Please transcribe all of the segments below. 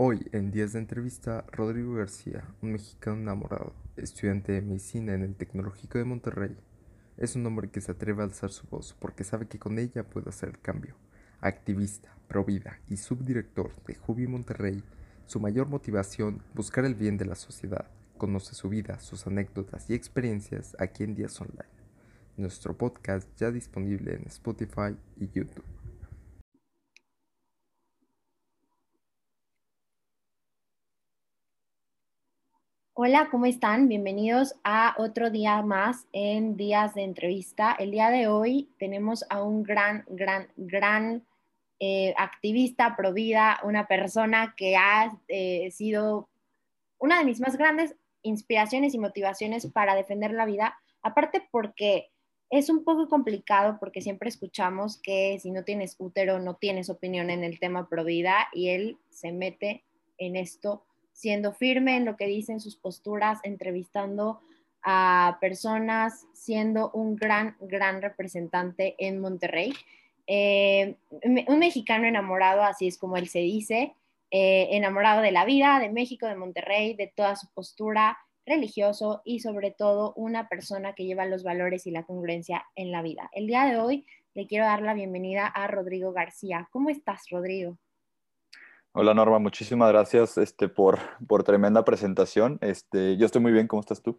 Hoy, en Días de Entrevista, Rodrigo García, un mexicano enamorado, estudiante de medicina en el Tecnológico de Monterrey. Es un hombre que se atreve a alzar su voz porque sabe que con ella puede hacer el cambio. Activista, provida y subdirector de Jubi Monterrey, su mayor motivación, buscar el bien de la sociedad. Conoce su vida, sus anécdotas y experiencias aquí en Días Online. Nuestro podcast ya disponible en Spotify y YouTube. Hola, ¿cómo están? Bienvenidos a otro día más en Días de Entrevista. El día de hoy tenemos a un gran, gran, gran eh, activista pro vida, una persona que ha eh, sido una de mis más grandes inspiraciones y motivaciones para defender la vida, aparte porque es un poco complicado porque siempre escuchamos que si no tienes útero no tienes opinión en el tema pro vida y él se mete en esto siendo firme en lo que dicen sus posturas, entrevistando a personas, siendo un gran, gran representante en Monterrey. Eh, un mexicano enamorado, así es como él se dice, eh, enamorado de la vida, de México, de Monterrey, de toda su postura religioso y sobre todo una persona que lleva los valores y la congruencia en la vida. El día de hoy le quiero dar la bienvenida a Rodrigo García. ¿Cómo estás, Rodrigo? Hola Norma, muchísimas gracias este, por, por tremenda presentación. Este, yo estoy muy bien, ¿cómo estás tú?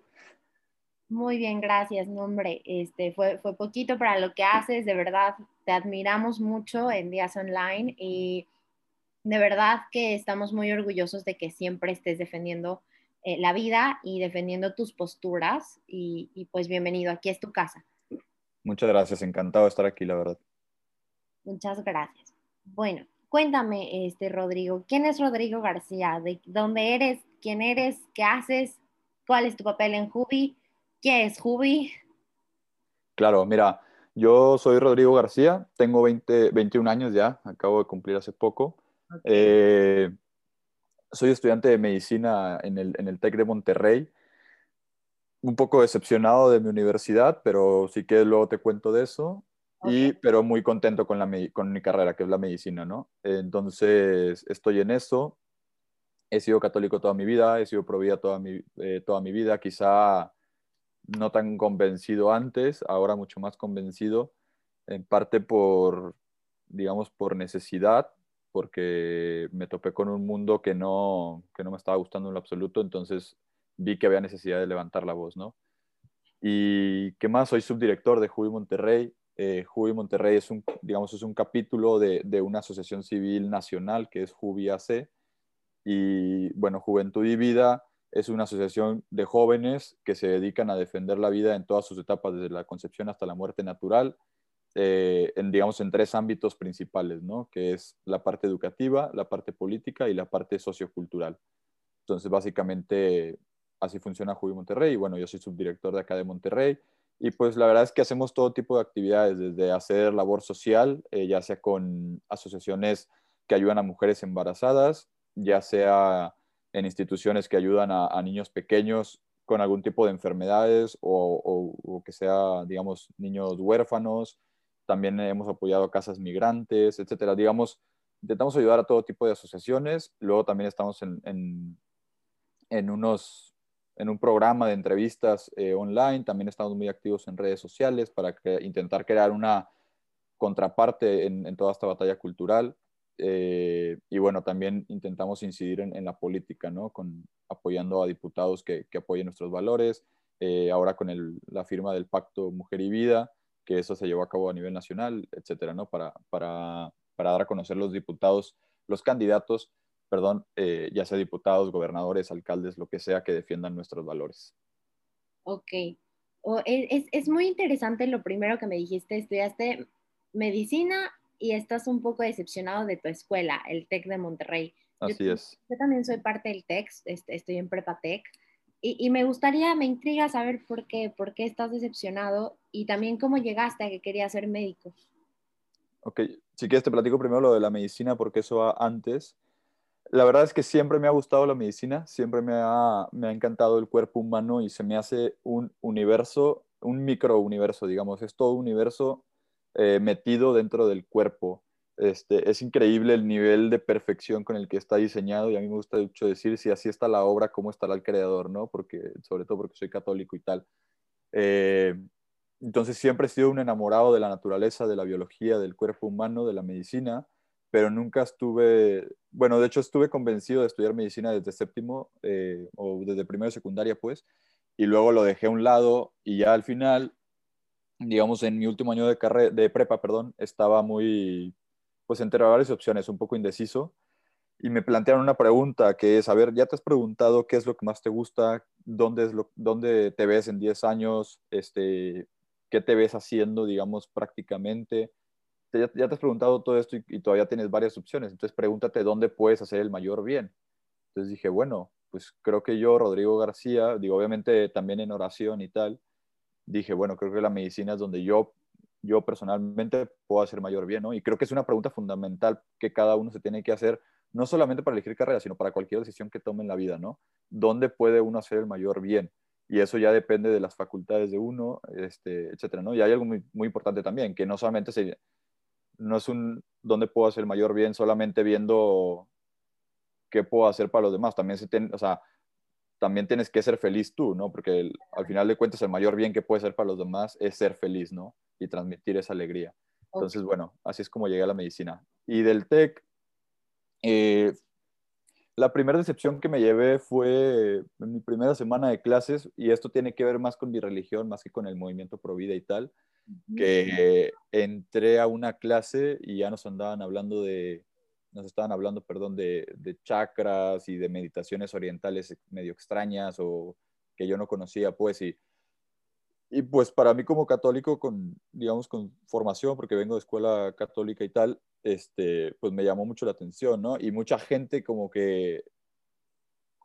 Muy bien, gracias. No, hombre, este, fue, fue poquito para lo que haces, de verdad, te admiramos mucho en Días Online y de verdad que estamos muy orgullosos de que siempre estés defendiendo eh, la vida y defendiendo tus posturas y, y pues bienvenido, aquí es tu casa. Muchas gracias, encantado de estar aquí, la verdad. Muchas gracias. Bueno, Cuéntame, este Rodrigo, ¿quién es Rodrigo García? ¿De dónde eres? ¿Quién eres? ¿Qué haces? ¿Cuál es tu papel en Jubi? ¿Qué es Jubi? Claro, mira, yo soy Rodrigo García, tengo 20, 21 años ya, acabo de cumplir hace poco. Eh, soy estudiante de medicina en el, en el TEC de Monterrey. Un poco decepcionado de mi universidad, pero sí que luego te cuento de eso. Y, pero muy contento con, la, con mi carrera, que es la medicina, ¿no? Entonces, estoy en eso. He sido católico toda mi vida, he sido pro toda mi, eh, toda mi vida, quizá no tan convencido antes, ahora mucho más convencido, en parte por, digamos, por necesidad, porque me topé con un mundo que no, que no me estaba gustando en lo absoluto, entonces vi que había necesidad de levantar la voz, ¿no? Y qué más, soy subdirector de Jubi Monterrey, eh, Monterrey es un, digamos, es un capítulo de, de, una asociación civil nacional que es Jubi AC. Y bueno, Juventud y Vida es una asociación de jóvenes que se dedican a defender la vida en todas sus etapas, desde la concepción hasta la muerte natural, eh, en, digamos, en tres ámbitos principales, ¿no? que es la parte educativa, la parte política y la parte sociocultural. Entonces, básicamente, así funciona Jubi Monterrey. Y bueno, yo soy subdirector de acá de Monterrey. Y pues la verdad es que hacemos todo tipo de actividades, desde hacer labor social, eh, ya sea con asociaciones que ayudan a mujeres embarazadas, ya sea en instituciones que ayudan a, niños pequeños con algún tipo de enfermedades o, que sea, digamos, niños huérfanos. También hemos apoyado casas migrantes, etcétera. Digamos, intentamos ayudar a todo tipo de asociaciones. Luego también estamos en, en unos en un programa de entrevistas eh, online, también estamos muy activos en redes sociales para intentar crear una contraparte en, toda esta batalla cultural. Eh, y bueno, también intentamos incidir en, la política, ¿no? Con, apoyando a diputados que, apoyen nuestros valores. Eh, ahora con la firma del Pacto Mujer y Vida, que eso se llevó a cabo a nivel nacional, etcétera, ¿no? Para, para, para dar a conocer los diputados, los candidatos perdón, eh, ya sea diputados, gobernadores, alcaldes, lo que sea, que defiendan nuestros valores. Ok. E, es, muy interesante lo primero que me dijiste, estudiaste medicina y estás un poco decepcionado de tu escuela, el TEC de Monterrey. Así es. Yo también soy parte del TEC, este, estoy en Prepa TEC. Y, me gustaría, me intriga saber por qué, por qué estás decepcionado y también cómo llegaste a que querías ser médico. Ok, si quieres te platico primero lo de la medicina porque eso va antes. La verdad es que siempre me ha gustado la medicina, siempre me ha, encantado el cuerpo humano y se me hace un universo, un microuniverso, digamos, es todo un universo eh, metido dentro del cuerpo. Este, es increíble el nivel de perfección con el que está diseñado y a mí me gusta mucho decir si así está la obra, cómo estará el creador, ¿no? Porque, sobre todo porque soy católico y tal. Eh, entonces siempre he sido un enamorado de la naturaleza, de la biología, del cuerpo humano, de la medicina, pero nunca estuve, bueno, de hecho estuve convencido de estudiar medicina desde séptimo eh, o desde primero secundaria, pues, y luego lo dejé a un lado y ya al final, digamos, en mi último año de, carrera, de prepa, perdón, estaba muy, pues, entre varias opciones, un poco indeciso, y me plantearon una pregunta que es, a ver, ¿ya te has preguntado qué es lo que más te gusta? ¿Dónde, es lo, dónde te ves en 10 años? Este, ¿Qué te ves haciendo, digamos, prácticamente? Ya, te has preguntado todo esto y, todavía tienes varias opciones, entonces pregúntate dónde puedes hacer el mayor bien. Entonces dije, bueno, pues creo que yo, Rodrigo García, digo, obviamente también en oración y tal, dije, bueno, creo que la medicina es donde yo, yo personalmente puedo hacer mayor bien, ¿no? Y creo que es una pregunta fundamental que cada uno se tiene que hacer, no solamente para elegir carrera, sino para cualquier decisión que tome en la vida, ¿no? ¿Dónde puede uno hacer el mayor bien? Y eso ya depende de las facultades de uno, este, etcétera, ¿no? Y hay algo muy, muy importante también, que no solamente se, no es un dónde puedo hacer el mayor bien solamente viendo qué puedo hacer para los demás. También, se o sea, también tienes que ser feliz tú, ¿no? Porque al final de cuentas el mayor bien que puede ser para los demás es ser feliz, ¿no? Y transmitir esa alegría. Entonces, bueno, así es como llegué a la medicina. Y del TEC, eh, la primera decepción que me llevé fue en mi primera semana de clases, y esto tiene que ver más con mi religión, más que con el movimiento pro vida y tal que entré a una clase y ya nos andaban hablando de, nos estaban hablando, perdón, de, de, chakras y de meditaciones orientales medio extrañas o que yo no conocía, pues, y, y pues para mí como católico, con, digamos, con formación, porque vengo de escuela católica y tal, este, pues me llamó mucho la atención, ¿no? Y mucha gente como que,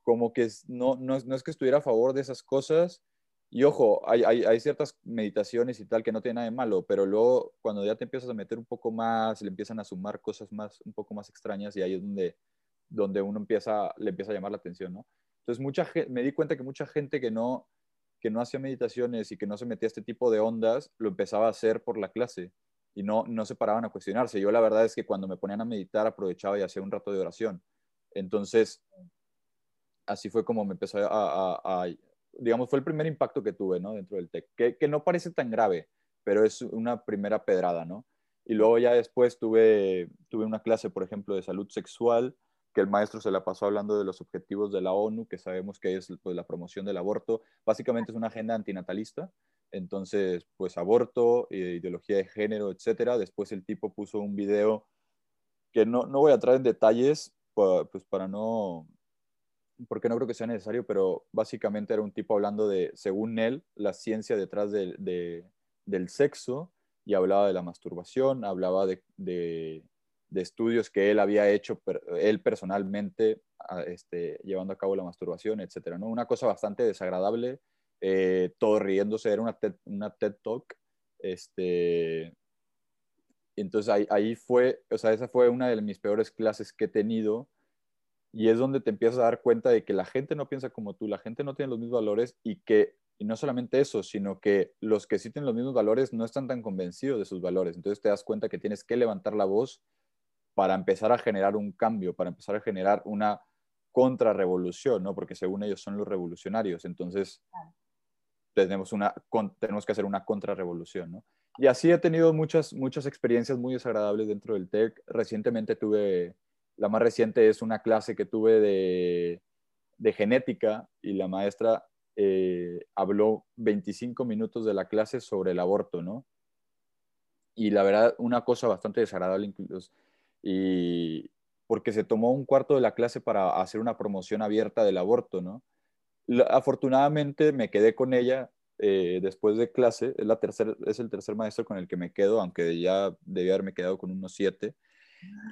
como que no, no, no es que estuviera a favor de esas cosas, y ojo, hay, hay, ciertas meditaciones y tal que no tienen nada de malo, pero luego cuando ya te empiezas a meter un poco más, le empiezan a sumar cosas más, un poco más extrañas y ahí es donde, donde uno empieza, le empieza a llamar la atención, ¿no? Entonces mucha, me di cuenta que mucha gente que no, que no hacía meditaciones y que no se metía a este tipo de ondas, lo empezaba a hacer por la clase y no, no se paraban a cuestionarse. Yo la verdad es que cuando me ponían a meditar aprovechaba y hacía un rato de oración. Entonces, así fue como me empezó a, a digamos, fue el primer impacto que tuve, ¿no? Dentro del TEC, que, que, no parece tan grave, pero es una primera pedrada, ¿no? Y luego ya después tuve, tuve una clase, por ejemplo, de salud sexual, que el maestro se la pasó hablando de los objetivos de la ONU, que sabemos que es pues, la promoción del aborto. Básicamente es una agenda antinatalista, entonces, pues aborto, ideología de género, etcétera. Después el tipo puso un video que no, no voy a entrar en detalles, pues para no, porque no creo que sea necesario, pero básicamente era un tipo hablando de, según él, la ciencia detrás de, del sexo y hablaba de la masturbación, hablaba de, estudios que él había hecho, él personalmente, este, llevando a cabo la masturbación, etcétera, ¿no? Una cosa bastante desagradable, eh, todo riéndose, era una TED, una TED Talk, este, entonces ahí, ahí fue, o sea, esa fue una de mis peores clases que he tenido, y es donde te empiezas a dar cuenta de que la gente no piensa como tú, la gente no tiene los mismos valores y que, y no solamente eso, sino que los que sí tienen los mismos valores no están tan convencidos de sus valores. Entonces te das cuenta que tienes que levantar la voz para empezar a generar un cambio, para empezar a generar una contrarrevolución, ¿no? Porque según ellos son los revolucionarios. Entonces tenemos, una, tenemos que hacer una contrarrevolución, ¿no? Y así he tenido muchas, muchas experiencias muy desagradables dentro del TEC. Recientemente tuve la más reciente es una clase que tuve de, genética y la maestra eh, habló 25 minutos de la clase sobre el aborto, ¿no? Y la verdad, una cosa bastante desagradable incluso, y porque se tomó un cuarto de la clase para hacer una promoción abierta del aborto, ¿no? afortunadamente me quedé con ella eh, después de clase, es, la tercer, es el tercer maestro con el que me quedo, aunque ya debía haberme quedado con unos siete.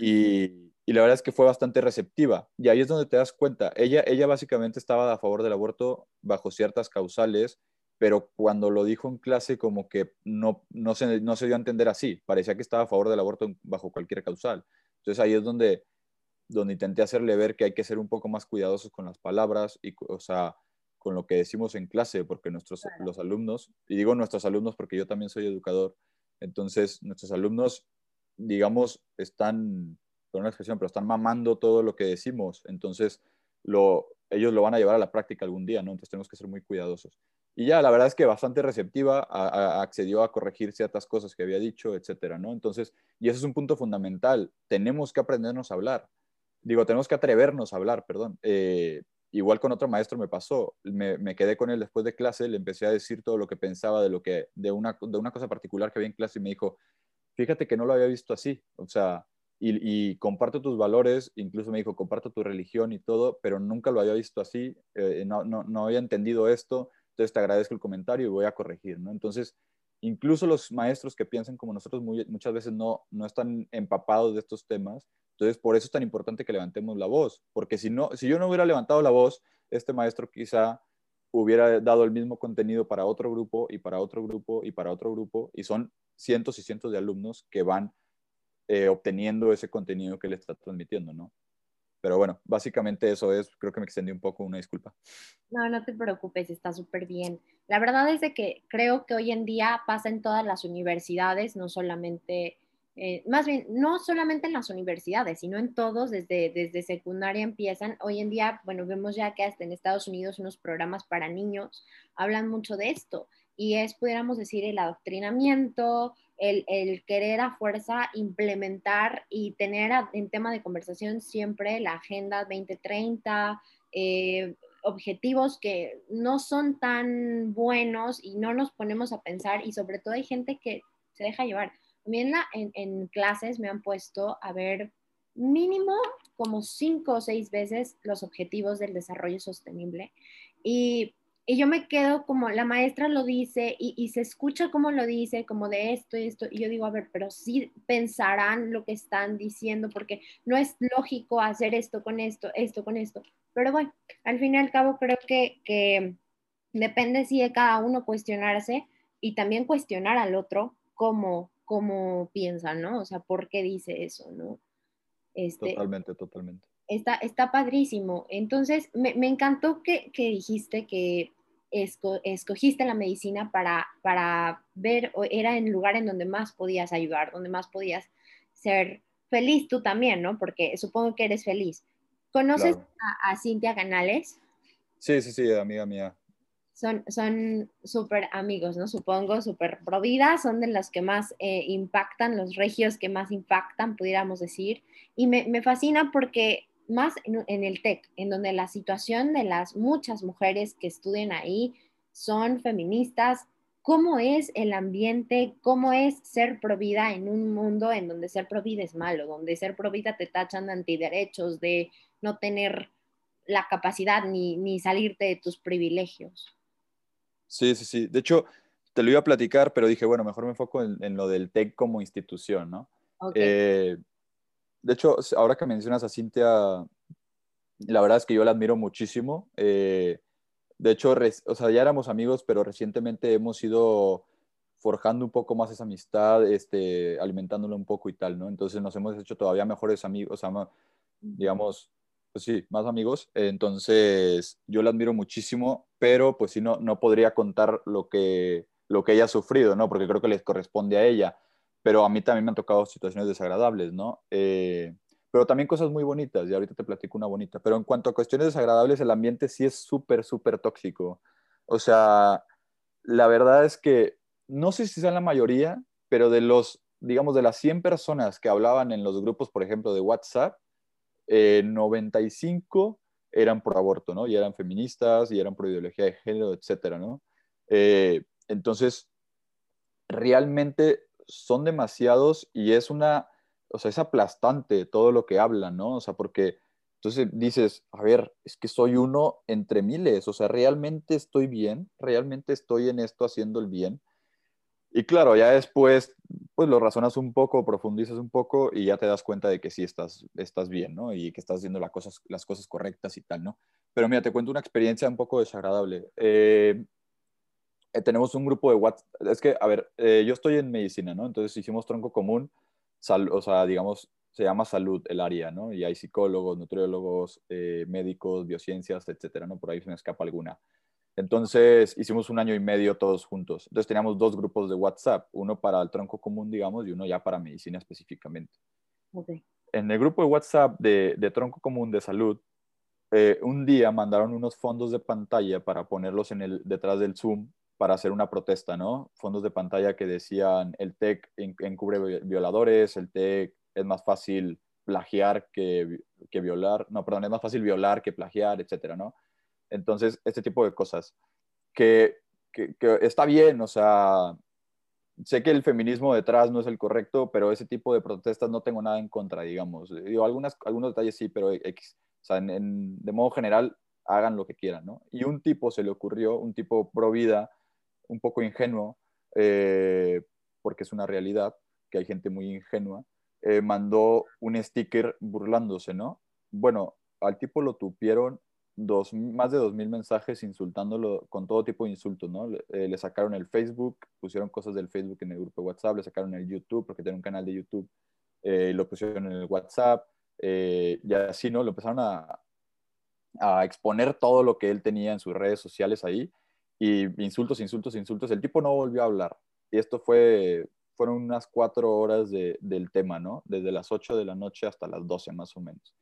Y, y la verdad es que fue bastante receptiva. Y ahí es donde te das cuenta. Ella, ella básicamente estaba a favor del aborto bajo ciertas causales, pero cuando lo dijo en clase como que no, no, se, no se dio a entender así. Parecía que estaba a favor del aborto bajo cualquier causal. Entonces ahí es donde, donde intenté hacerle ver que hay que ser un poco más cuidadosos con las palabras y, o sea, con lo que decimos en clase, porque nuestros los alumnos, y digo nuestros alumnos porque yo también soy educador, entonces nuestros alumnos digamos, están, por una expresión, pero están mamando todo lo que decimos. Entonces, lo, ellos lo van a llevar a la práctica algún día, ¿no? Entonces tenemos que ser muy cuidadosos. Y ya, la verdad es que bastante receptiva, accedió a corregir ciertas cosas que había dicho, etcétera, ¿no? Entonces, y ese es un punto fundamental, tenemos que aprendernos a hablar. Digo, tenemos que atrevernos a hablar, perdón. Eh, igual con otro maestro me pasó, me, quedé con él después de clase, le empecé a decir todo lo que pensaba de, lo que, de, una, de una cosa particular que había en clase y me dijo, fíjate que no lo había visto así, o sea, y, comparto tus valores, incluso me dijo, comparto tu religión y todo, pero nunca lo había visto así, eh, no, no, no, había entendido esto, entonces te agradezco el comentario y voy a corregir, ¿no? Entonces, incluso los maestros que piensan como nosotros muchas veces no, no están empapados de estos temas, entonces por eso es tan importante que levantemos la voz, porque si, no, si yo no hubiera levantado la voz, este maestro quizá hubiera dado el mismo contenido para otro grupo y para otro grupo y para otro grupo, y son cientos y cientos de alumnos que van eh, obteniendo ese contenido que le está transmitiendo, ¿no? Pero bueno, básicamente eso es, creo que me extendí un poco, una disculpa. No, no te preocupes, está súper bien. La verdad es de que creo que hoy en día pasa en todas las universidades, no solamente, eh, más bien, no solamente en las universidades, sino en todos, desde, desde secundaria empiezan. Hoy en día, bueno, vemos ya que hasta en Estados Unidos unos programas para niños hablan mucho de esto y es, pudiéramos decir, el adoctrinamiento, el, querer a fuerza implementar y tener en tema de conversación siempre la Agenda 2030, eh, objetivos que no son tan buenos y no nos ponemos a pensar y sobre todo hay gente que se deja llevar. También en, en clases me han puesto a ver mínimo como cinco o seis veces los objetivos del desarrollo sostenible y y yo me quedo como la maestra lo dice y, se escucha como lo dice, como de esto y esto. Y yo digo, a ver, pero sí pensarán lo que están diciendo, porque no es lógico hacer esto con esto, esto con esto. Pero bueno, al fin y al cabo creo que, que depende sí de cada uno cuestionarse y también cuestionar al otro cómo, cómo piensa, ¿no? O sea, ¿por qué dice eso, no? Este, totalmente, totalmente. Está, está padrísimo. Entonces, me, me encantó que, que, dijiste que escogiste la medicina para, para ver, o era el lugar en donde más podías ayudar, donde más podías ser feliz tú también, ¿no? Porque supongo que eres feliz. ¿Conoces a, a, Cintia Canales? Sí, sí, sí, amiga mía. Son súper amigos, ¿no? Supongo, súper providas, son de los que más eh, impactan, los regios que más impactan, pudiéramos decir. Y me, me fascina porque más en, el TEC, en donde la situación de las muchas mujeres que estudian ahí son feministas, cómo es el ambiente, cómo es ser provida en un mundo en donde ser provida es malo, donde ser provida te tachan de antiderechos, de no tener la capacidad ni, ni salirte de tus privilegios. Sí, sí, sí. De hecho, te lo iba a platicar, pero dije, bueno, mejor me enfoco en, lo del TEC como institución, ¿no? Eh, de hecho, ahora que mencionas a Cintia, la verdad es que yo la admiro muchísimo. Eh, de hecho, o sea, ya éramos amigos, pero recientemente hemos ido forjando un poco más esa amistad, este, alimentándola un poco y tal, ¿no? Entonces nos hemos hecho todavía mejores amigos, digamos, pues sí, más amigos. Entonces yo la admiro muchísimo, pero pues sí, no, no podría contar lo que, lo que ella ha sufrido, ¿no? Porque creo que les corresponde a ella pero a mí también me han tocado situaciones desagradables, ¿no? Eh, pero también cosas muy bonitas, y ahorita te platico una bonita. Pero en cuanto a cuestiones desagradables, el ambiente sí es súper, súper tóxico. O sea, la verdad es que no sé si son la mayoría, pero de los, digamos, de las 100 personas que hablaban en los grupos, por ejemplo, de WhatsApp, 95 eh, eran por aborto, ¿no? Y eran feministas, y eran por ideología de género, etcétera, ¿no? Eh, entonces, realmente son demasiados y es una, o sea, es aplastante todo lo que hablan, ¿no? O sea, porque entonces dices, a ver, es que soy uno entre miles, o sea, realmente estoy bien, realmente estoy en esto haciendo el bien. Y claro, ya después, pues lo razonas un poco, profundizas un poco y ya te das cuenta de que sí estás, estás bien, ¿no? Y que estás haciendo las cosas, las cosas correctas y tal, ¿no? Pero mira, te cuento una experiencia un poco desagradable. Eh, eh, tenemos un grupo de WhatsApp. Es que, a ver, eh, yo estoy en medicina, ¿no? Entonces hicimos tronco común, o sea, digamos, se llama salud el área, ¿no? Y hay psicólogos, nutriólogos, eh, médicos, biociencias, etcétera, ¿no? Por ahí se me escapa alguna. Entonces hicimos un año y medio todos juntos. Entonces teníamos dos grupos de WhatsApp, uno para el tronco común, digamos, y uno ya para medicina específicamente. En el grupo de WhatsApp de, tronco común de salud, eh, un día mandaron unos fondos de pantalla para ponerlos en el, detrás del Zoom para hacer una protesta, ¿no? Fondos de pantalla que decían el TEC encubre violadores, el TEC es más fácil plagiar que, que violar, no, perdón, es más fácil violar que plagiar, etcétera, ¿no? Entonces, este tipo de cosas que, está bien, o sea, sé que el feminismo detrás no es el correcto, pero ese tipo de protestas no tengo nada en contra, digamos. Digo, algunas, algunos detalles sí, pero X. O sea, de modo general, hagan lo que quieran, ¿no? Y un tipo se le ocurrió, un tipo pro vida, un poco ingenuo, eh, porque es una realidad, que hay gente muy ingenua, eh, mandó un sticker burlándose, ¿no? Bueno, al tipo lo tupieron dos, más de dos mil mensajes insultándolo con todo tipo de insultos, ¿no? Le, eh, sacaron el Facebook, pusieron cosas del Facebook en el grupo WhatsApp, le sacaron el YouTube, porque tiene un canal de YouTube, lo pusieron en el WhatsApp, y así, ¿no? Lo empezaron a, a exponer todo lo que él tenía en sus redes sociales ahí, y insultos, insultos, insultos. El tipo no volvió a hablar. Y esto fue, fueron unas cuatro horas de, del tema, ¿no? Desde las ocho de la noche hasta las doce más o menos.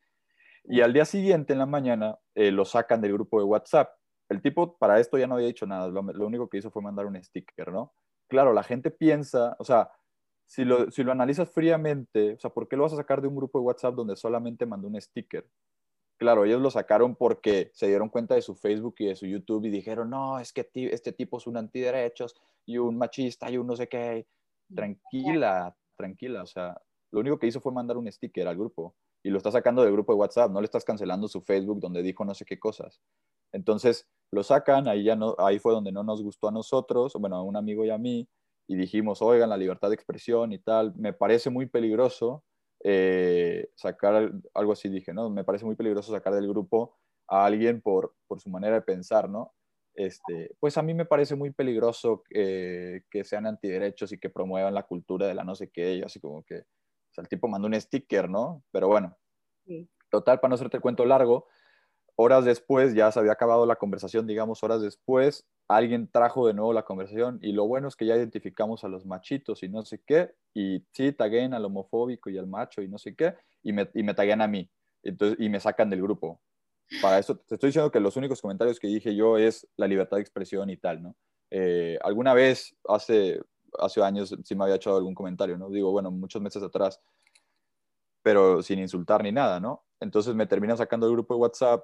Y al día siguiente, en la mañana, eh, lo sacan del grupo de WhatsApp. El tipo para esto ya no había dicho nada, lo, único que hizo fue mandar un sticker, ¿no? Claro, la gente piensa, o sea, si lo, si lo analizas fríamente, o sea, ¿por qué lo vas a sacar de un grupo de WhatsApp donde solamente mandó un sticker? Claro, ellos lo sacaron porque se dieron cuenta de su Facebook y de su YouTube y dijeron, no, es que este tipo es un antiderechos y un machista y un no sé qué. Tranquila, tranquila, o sea, lo único que hizo fue mandar un sticker al grupo y lo está sacando del grupo de WhatsApp, no le estás cancelando su Facebook donde dijo no sé qué cosas. Entonces lo sacan, ahí, ya no, ahí fue donde no nos gustó a nosotros, bueno, a un amigo y a mí, y dijimos, oigan, la libertad de expresión y tal, me parece muy peligroso eh, sacar algo así, dije, ¿no? Me parece muy peligroso sacar del grupo a alguien por, por su manera de pensar, ¿no? Este, pues a mí me parece muy peligroso que sean antiderechos y que promuevan la cultura de la no sé qué, y así como que, o sea, el tipo mandó un sticker, ¿no? Pero bueno, total, para no hacerte el cuento largo, horas después, ya se había acabado la conversación, digamos, horas después, alguien trajo de nuevo la conversación y lo bueno es que ya identificamos a los machitos y no sé qué, y sí, tagueen al homofóbico y al macho y no sé qué, y me, y me taguean a mí, entonces, y me sacan del grupo. Para eso te estoy diciendo que los únicos comentarios que dije yo es la libertad de expresión y tal, ¿no? Eh, alguna vez, hace hace años sí me había hecho algún comentario, ¿no? Digo, bueno, muchos meses atrás, pero sin insultar ni nada, ¿no? Entonces me termina sacando el grupo de WhatsApp,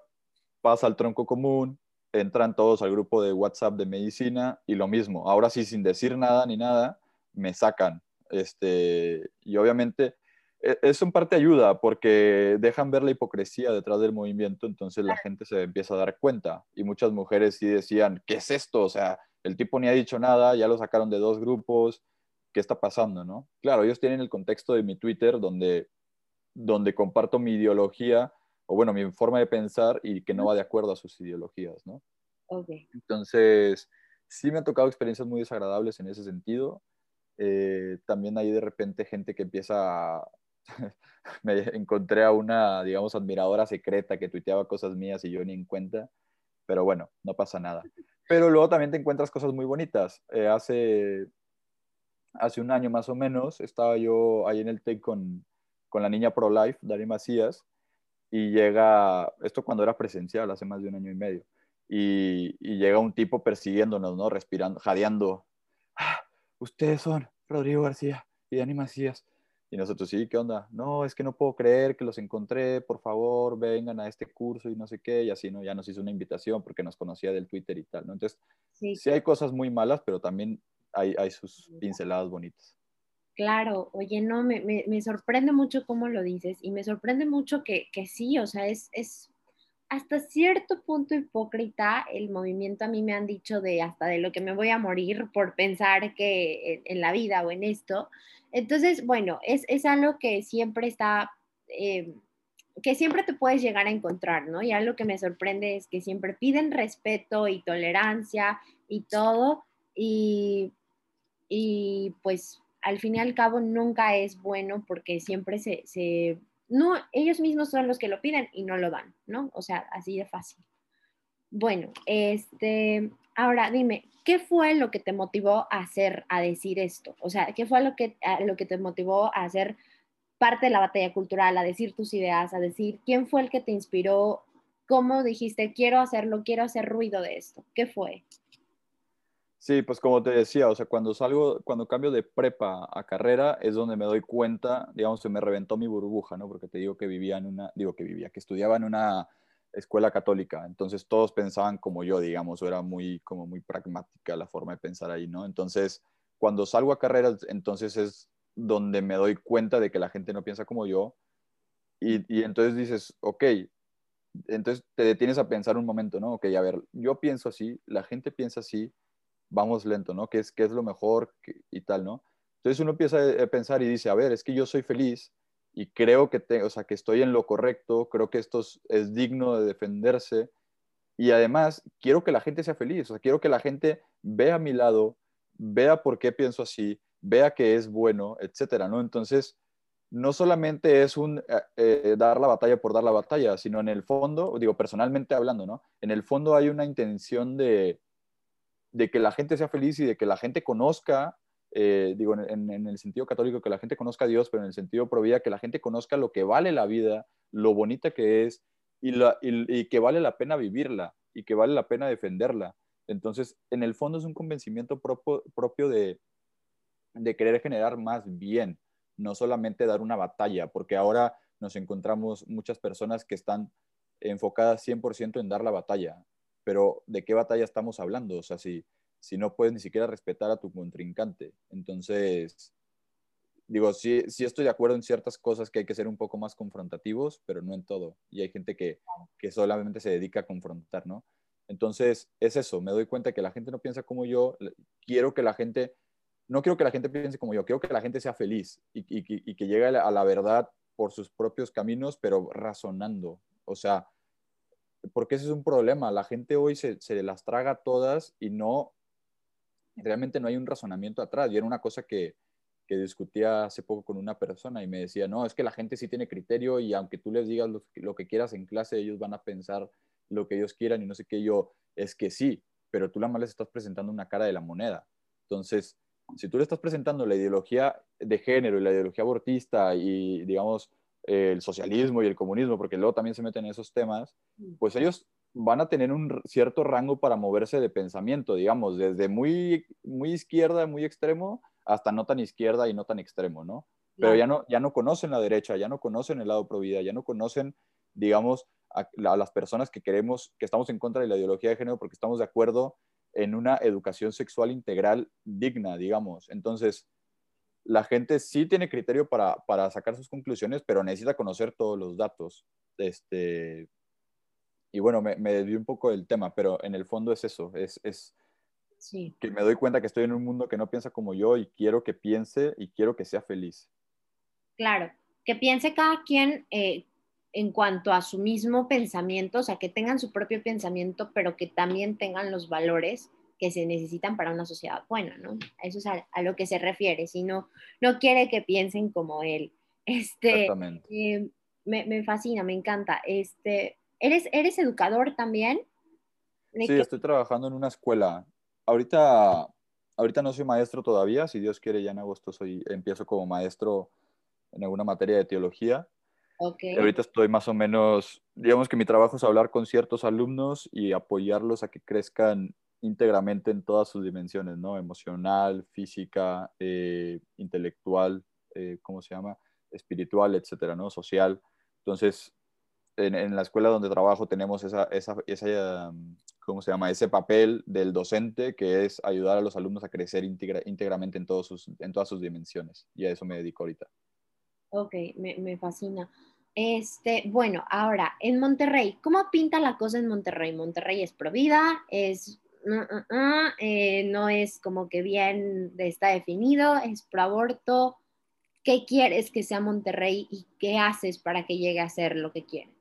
pasa al tronco común, entran todos al grupo de WhatsApp de medicina y lo mismo. Ahora sí, sin decir nada ni nada, me sacan. Este, y obviamente e, eso en parte ayuda porque dejan ver la hipocresía detrás del movimiento, entonces la gente se empieza a dar cuenta. Y muchas mujeres sí decían, ¿qué es esto? O sea, el tipo ni ha dicho nada, ya lo sacaron de dos grupos, ¿qué está pasando, no? Claro, ellos tienen el contexto de mi Twitter donde, donde comparto mi ideología, o bueno, mi forma de pensar y que no va de acuerdo a sus ideologías, ¿no? Entonces, sí me han tocado experiencias muy desagradables en ese sentido. Eh, también hay de repente gente que empieza a... me encontré a una, digamos, admiradora secreta que tuiteaba cosas mías y yo ni en cuenta, pero bueno, no pasa nada. Pero luego también te encuentras cosas muy bonitas. Eh, hace, hace un año más o menos estaba yo ahí en el TEC con, con la niña Pro Life, Dari Macías, y llega, esto cuando era presencial, hace más de un año y medio, y, y llega un tipo persiguiéndonos, ¿no? Respirando, jadeando. Ustedes son Rodrigo García y Dani Macías. Y nosotros, sí, ¿qué onda? No, es que no puedo creer que los encontré, por favor, vengan a este curso y no sé qué, y así, ¿no? Ya nos hizo una invitación porque nos conocía del Twitter y tal, ¿no? Entonces, sí, hay cosas muy malas, pero también hay, hay sus pinceladas bonitas. Claro, oye, no, me, me, me, sorprende mucho cómo lo dices y me sorprende mucho que, que sí, o sea, es, es hasta cierto punto hipócrita el movimiento a mí me han dicho de hasta de lo que me voy a morir por pensar que en, la vida o en esto. Entonces, bueno, es, es algo que siempre está, eh, que siempre te puedes llegar a encontrar, ¿no? Y algo que me sorprende es que siempre piden respeto y tolerancia y todo, y, y pues al fin y al cabo nunca es bueno porque siempre se, se no, ellos mismos son los que lo piden y no lo dan, ¿no? O sea, así de fácil. Bueno, este, Ahora, dime, ¿qué fue lo que te motivó a hacer, a decir esto? O sea, ¿qué fue lo que, lo que te motivó a hacer parte de la batalla cultural, a decir tus ideas, a decir quién fue el que te inspiró? ¿Cómo dijiste, quiero hacerlo, quiero hacer ruido de esto? ¿Qué fue? Sí, pues como te decía, o sea, cuando salgo, cuando cambio de prepa a carrera es donde me doy cuenta, digamos, se me reventó mi burbuja, ¿no? Porque te digo que vivía en una, digo que vivía, que estudiaba en una escuela católica, entonces todos pensaban como yo, digamos, o era muy, como muy pragmática la forma de pensar ahí, ¿no? Entonces, cuando salgo a carreras, entonces es donde me doy cuenta de que la gente no piensa como yo, y, y entonces dices, ok, entonces te detienes a pensar un momento, ¿no? Ok, a ver, yo pienso así, la gente piensa así, vamos lento, ¿no? ¿Qué es, qué es lo mejor y tal, ¿no? Entonces uno empieza a pensar y dice, a ver, es que yo soy feliz, y creo que, o sea, que estoy en lo correcto, creo que esto es, digno de defenderse y además quiero que la gente sea feliz, o sea, quiero que la gente vea a mi lado, vea por qué pienso así, vea que es bueno, etcétera, ¿no? Entonces, no solamente es un eh, eh, dar la batalla por dar la batalla, sino en el fondo, digo, personalmente hablando, ¿no? En el fondo hay una intención de, de que la gente sea feliz y de que la gente conozca eh, digo, en, el sentido católico, que la gente conozca a Dios, pero en el sentido pro vida, que la gente conozca lo que vale la vida, lo bonita que es y, que vale la pena vivirla y que vale la pena defenderla. Entonces, en el fondo es un convencimiento propio, de, de querer generar más bien, no solamente dar una batalla, porque ahora nos encontramos muchas personas que están enfocadas 100% en dar la batalla, pero ¿de qué batalla estamos hablando? O sea, si, si no puedes ni siquiera respetar a tu contrincante. Entonces, digo, sí, sí estoy de acuerdo en ciertas cosas que hay que ser un poco más confrontativos, pero no en todo. Y hay gente que, que solamente se dedica a confrontar, ¿no? Entonces, es eso, me doy cuenta que la gente no piensa como yo, quiero que la gente, no quiero que la gente piense como yo, quiero que la gente sea feliz y, y, y que llegue a la, verdad por sus propios caminos, pero razonando. O sea, porque ese es un problema, la gente hoy se, las traga todas y no realmente no hay un razonamiento atrás. Y era una cosa que, que discutía hace poco con una persona y me decía, no, es que la gente sí tiene criterio y aunque tú les digas lo, que quieras en clase, ellos van a pensar lo que ellos quieran y no sé qué yo, es que sí, pero tú la más les estás presentando una cara de la moneda. Entonces, si tú le estás presentando la ideología de género y la ideología abortista y, digamos, el socialismo y el comunismo, porque luego también se meten en esos temas, pues ellos van a tener un cierto rango para moverse de pensamiento, digamos, desde muy, muy izquierda, muy extremo, hasta no tan izquierda y no tan extremo, ¿no? Pero ya no, ya no conocen la derecha, ya no conocen el lado pro vida, ya no conocen, digamos, a, las personas que queremos, que estamos en contra de la ideología de género porque estamos de acuerdo en una educación sexual integral digna, digamos. Entonces, la gente sí tiene criterio para, para sacar sus conclusiones, pero necesita conocer todos los datos. Este, y bueno, me, me desvié un poco del tema, pero en el fondo es eso, es, es que me doy cuenta que estoy en un mundo que no piensa como yo y quiero que piense y quiero que sea feliz. Claro, que piense cada quien eh, en cuanto a su mismo pensamiento, o sea, que tengan su propio pensamiento, pero que también tengan los valores que se necesitan para una sociedad buena, ¿no? Eso es a, lo que se refiere, si no, no quiere que piensen como él. Este, Exactamente. Eh, me, me, fascina, me encanta. Este, ¿Eres, eres educador también? Sí, estoy trabajando en una escuela. Ahorita, ahorita no soy maestro todavía, si Dios quiere ya en agosto soy, empiezo como maestro en alguna materia de teología. Okay. ahorita estoy más o menos, digamos que mi trabajo es hablar con ciertos alumnos y apoyarlos a que crezcan íntegramente en todas sus dimensiones, ¿no? Emocional, física, eh, intelectual, eh, ¿cómo se llama? Espiritual, etcétera, ¿no? Social. Entonces, en, la escuela donde trabajo tenemos esa, esa, esa, ¿cómo se llama? Ese papel del docente que es ayudar a los alumnos a crecer íntegramente en, todos sus, en todas sus dimensiones. Y a eso me dedico ahorita. Ok, me, me fascina. Este, bueno, ahora, en Monterrey, ¿cómo pinta la cosa en Monterrey? Monterrey es provida, es uh, uh, uh, eh, no es como que bien está definido, es pro aborto. ¿Qué quieres que sea Monterrey y qué haces para que llegue a ser lo que quieres?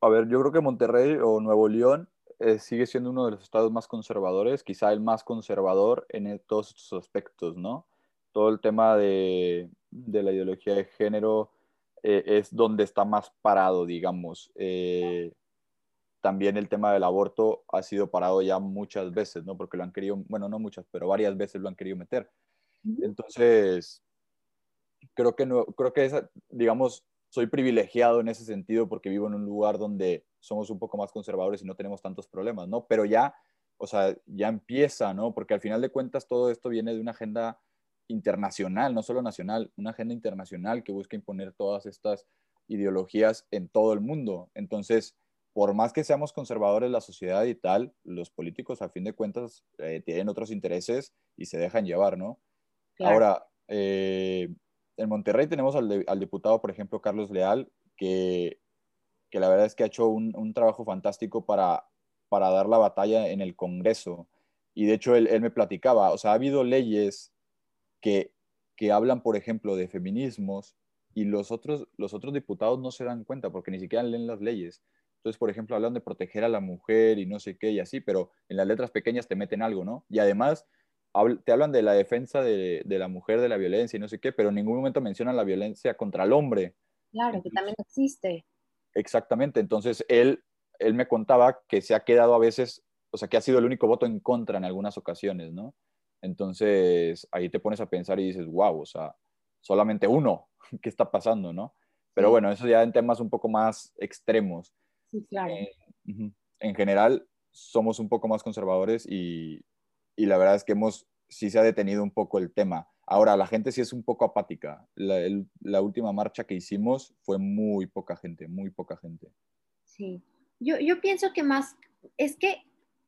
A ver, yo creo que Monterrey o Nuevo León eh, sigue siendo uno de los estados más conservadores, quizá el más conservador en e, todos estos aspectos, ¿no? Todo el tema de, la ideología de género eh, es donde está más parado, digamos. También el tema del aborto ha sido parado ya muchas veces, ¿no? Porque lo han querido, bueno, no muchas, pero varias veces lo han querido meter. Entonces, creo que, no, creo que esa, digamos, soy privilegiado en ese sentido porque vivo en un lugar donde somos un poco más conservadores y no tenemos tantos problemas, ¿no? Pero ya, o sea, ya empieza, ¿no? Porque al final de cuentas todo esto viene de una agenda internacional, no solo nacional, una agenda internacional que busca imponer todas estas ideologías en todo el mundo. Entonces, por más que seamos conservadores la sociedad y tal, los políticos a fin de cuentas eh, tienen otros intereses y se dejan llevar, ¿no? Ahora, eh, en Monterrey tenemos al, diputado, por ejemplo, Carlos Leal, que, la verdad es que ha hecho un, trabajo fantástico para, para dar la batalla en el Congreso. Y de hecho, él, él me platicaba, o sea, ha habido leyes que, que hablan, por ejemplo, de feminismos y los otros, los otros diputados no se dan cuenta porque ni siquiera leen las leyes. Entonces, por ejemplo, hablan de proteger a la mujer y no sé qué y así, pero en las letras pequeñas te meten algo, ¿no? Y además te hablan de la defensa de, la mujer, de la violencia y no sé qué, pero en ningún momento mencionan la violencia contra el hombre. Claro, que también existe. Exactamente, entonces él, él me contaba que se ha quedado a veces, o sea, que ha sido el único voto en contra en algunas ocasiones, ¿no? Entonces ahí te pones a pensar y dices, wow, o sea, solamente uno, ¿qué está pasando, no? Pero bueno, eso ya en temas un poco más extremos. Sí, claro. Eh, en general, somos un poco más conservadores y, y la verdad es que hemos, sí se ha detenido un poco el tema. Ahora, la gente sí es un poco apática. La, última marcha que hicimos fue muy poca gente, muy poca gente. Sí, yo, yo pienso que más es que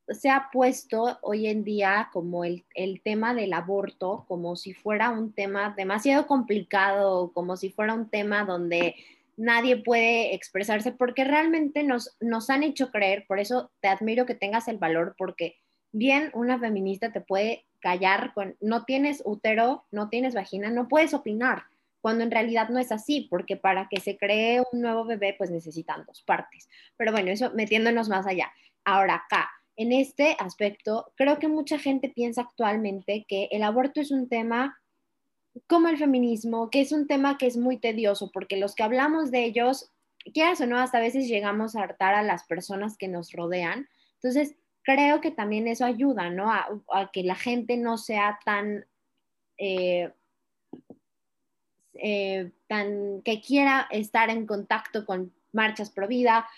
se ha puesto hoy en día como el, el, tema del aborto, como si fuera un tema demasiado complicado, como si fuera un tema donde nadie puede expresarse, porque realmente nos, nos han hecho creer, por eso te admiro que tengas el valor, porque bien una feminista te puede callar con, no tienes útero, no tienes vagina, no puedes opinar, cuando en realidad no es así, porque para que se cree un nuevo bebé, pues necesitan dos partes. Pero bueno, eso metiéndonos más allá. Ahora acá, en este aspecto, creo que mucha gente piensa actualmente que el aborto es un tema como el feminismo, que es un tema que es muy tedioso, porque los que hablamos de ellos, quieras o no, hasta a veces llegamos a hartar a las personas que nos rodean. Entonces, creo que también eso ayuda, ¿no? A, que la gente no sea tan, eh, eh, que quiera estar en contacto con marchas pro vida,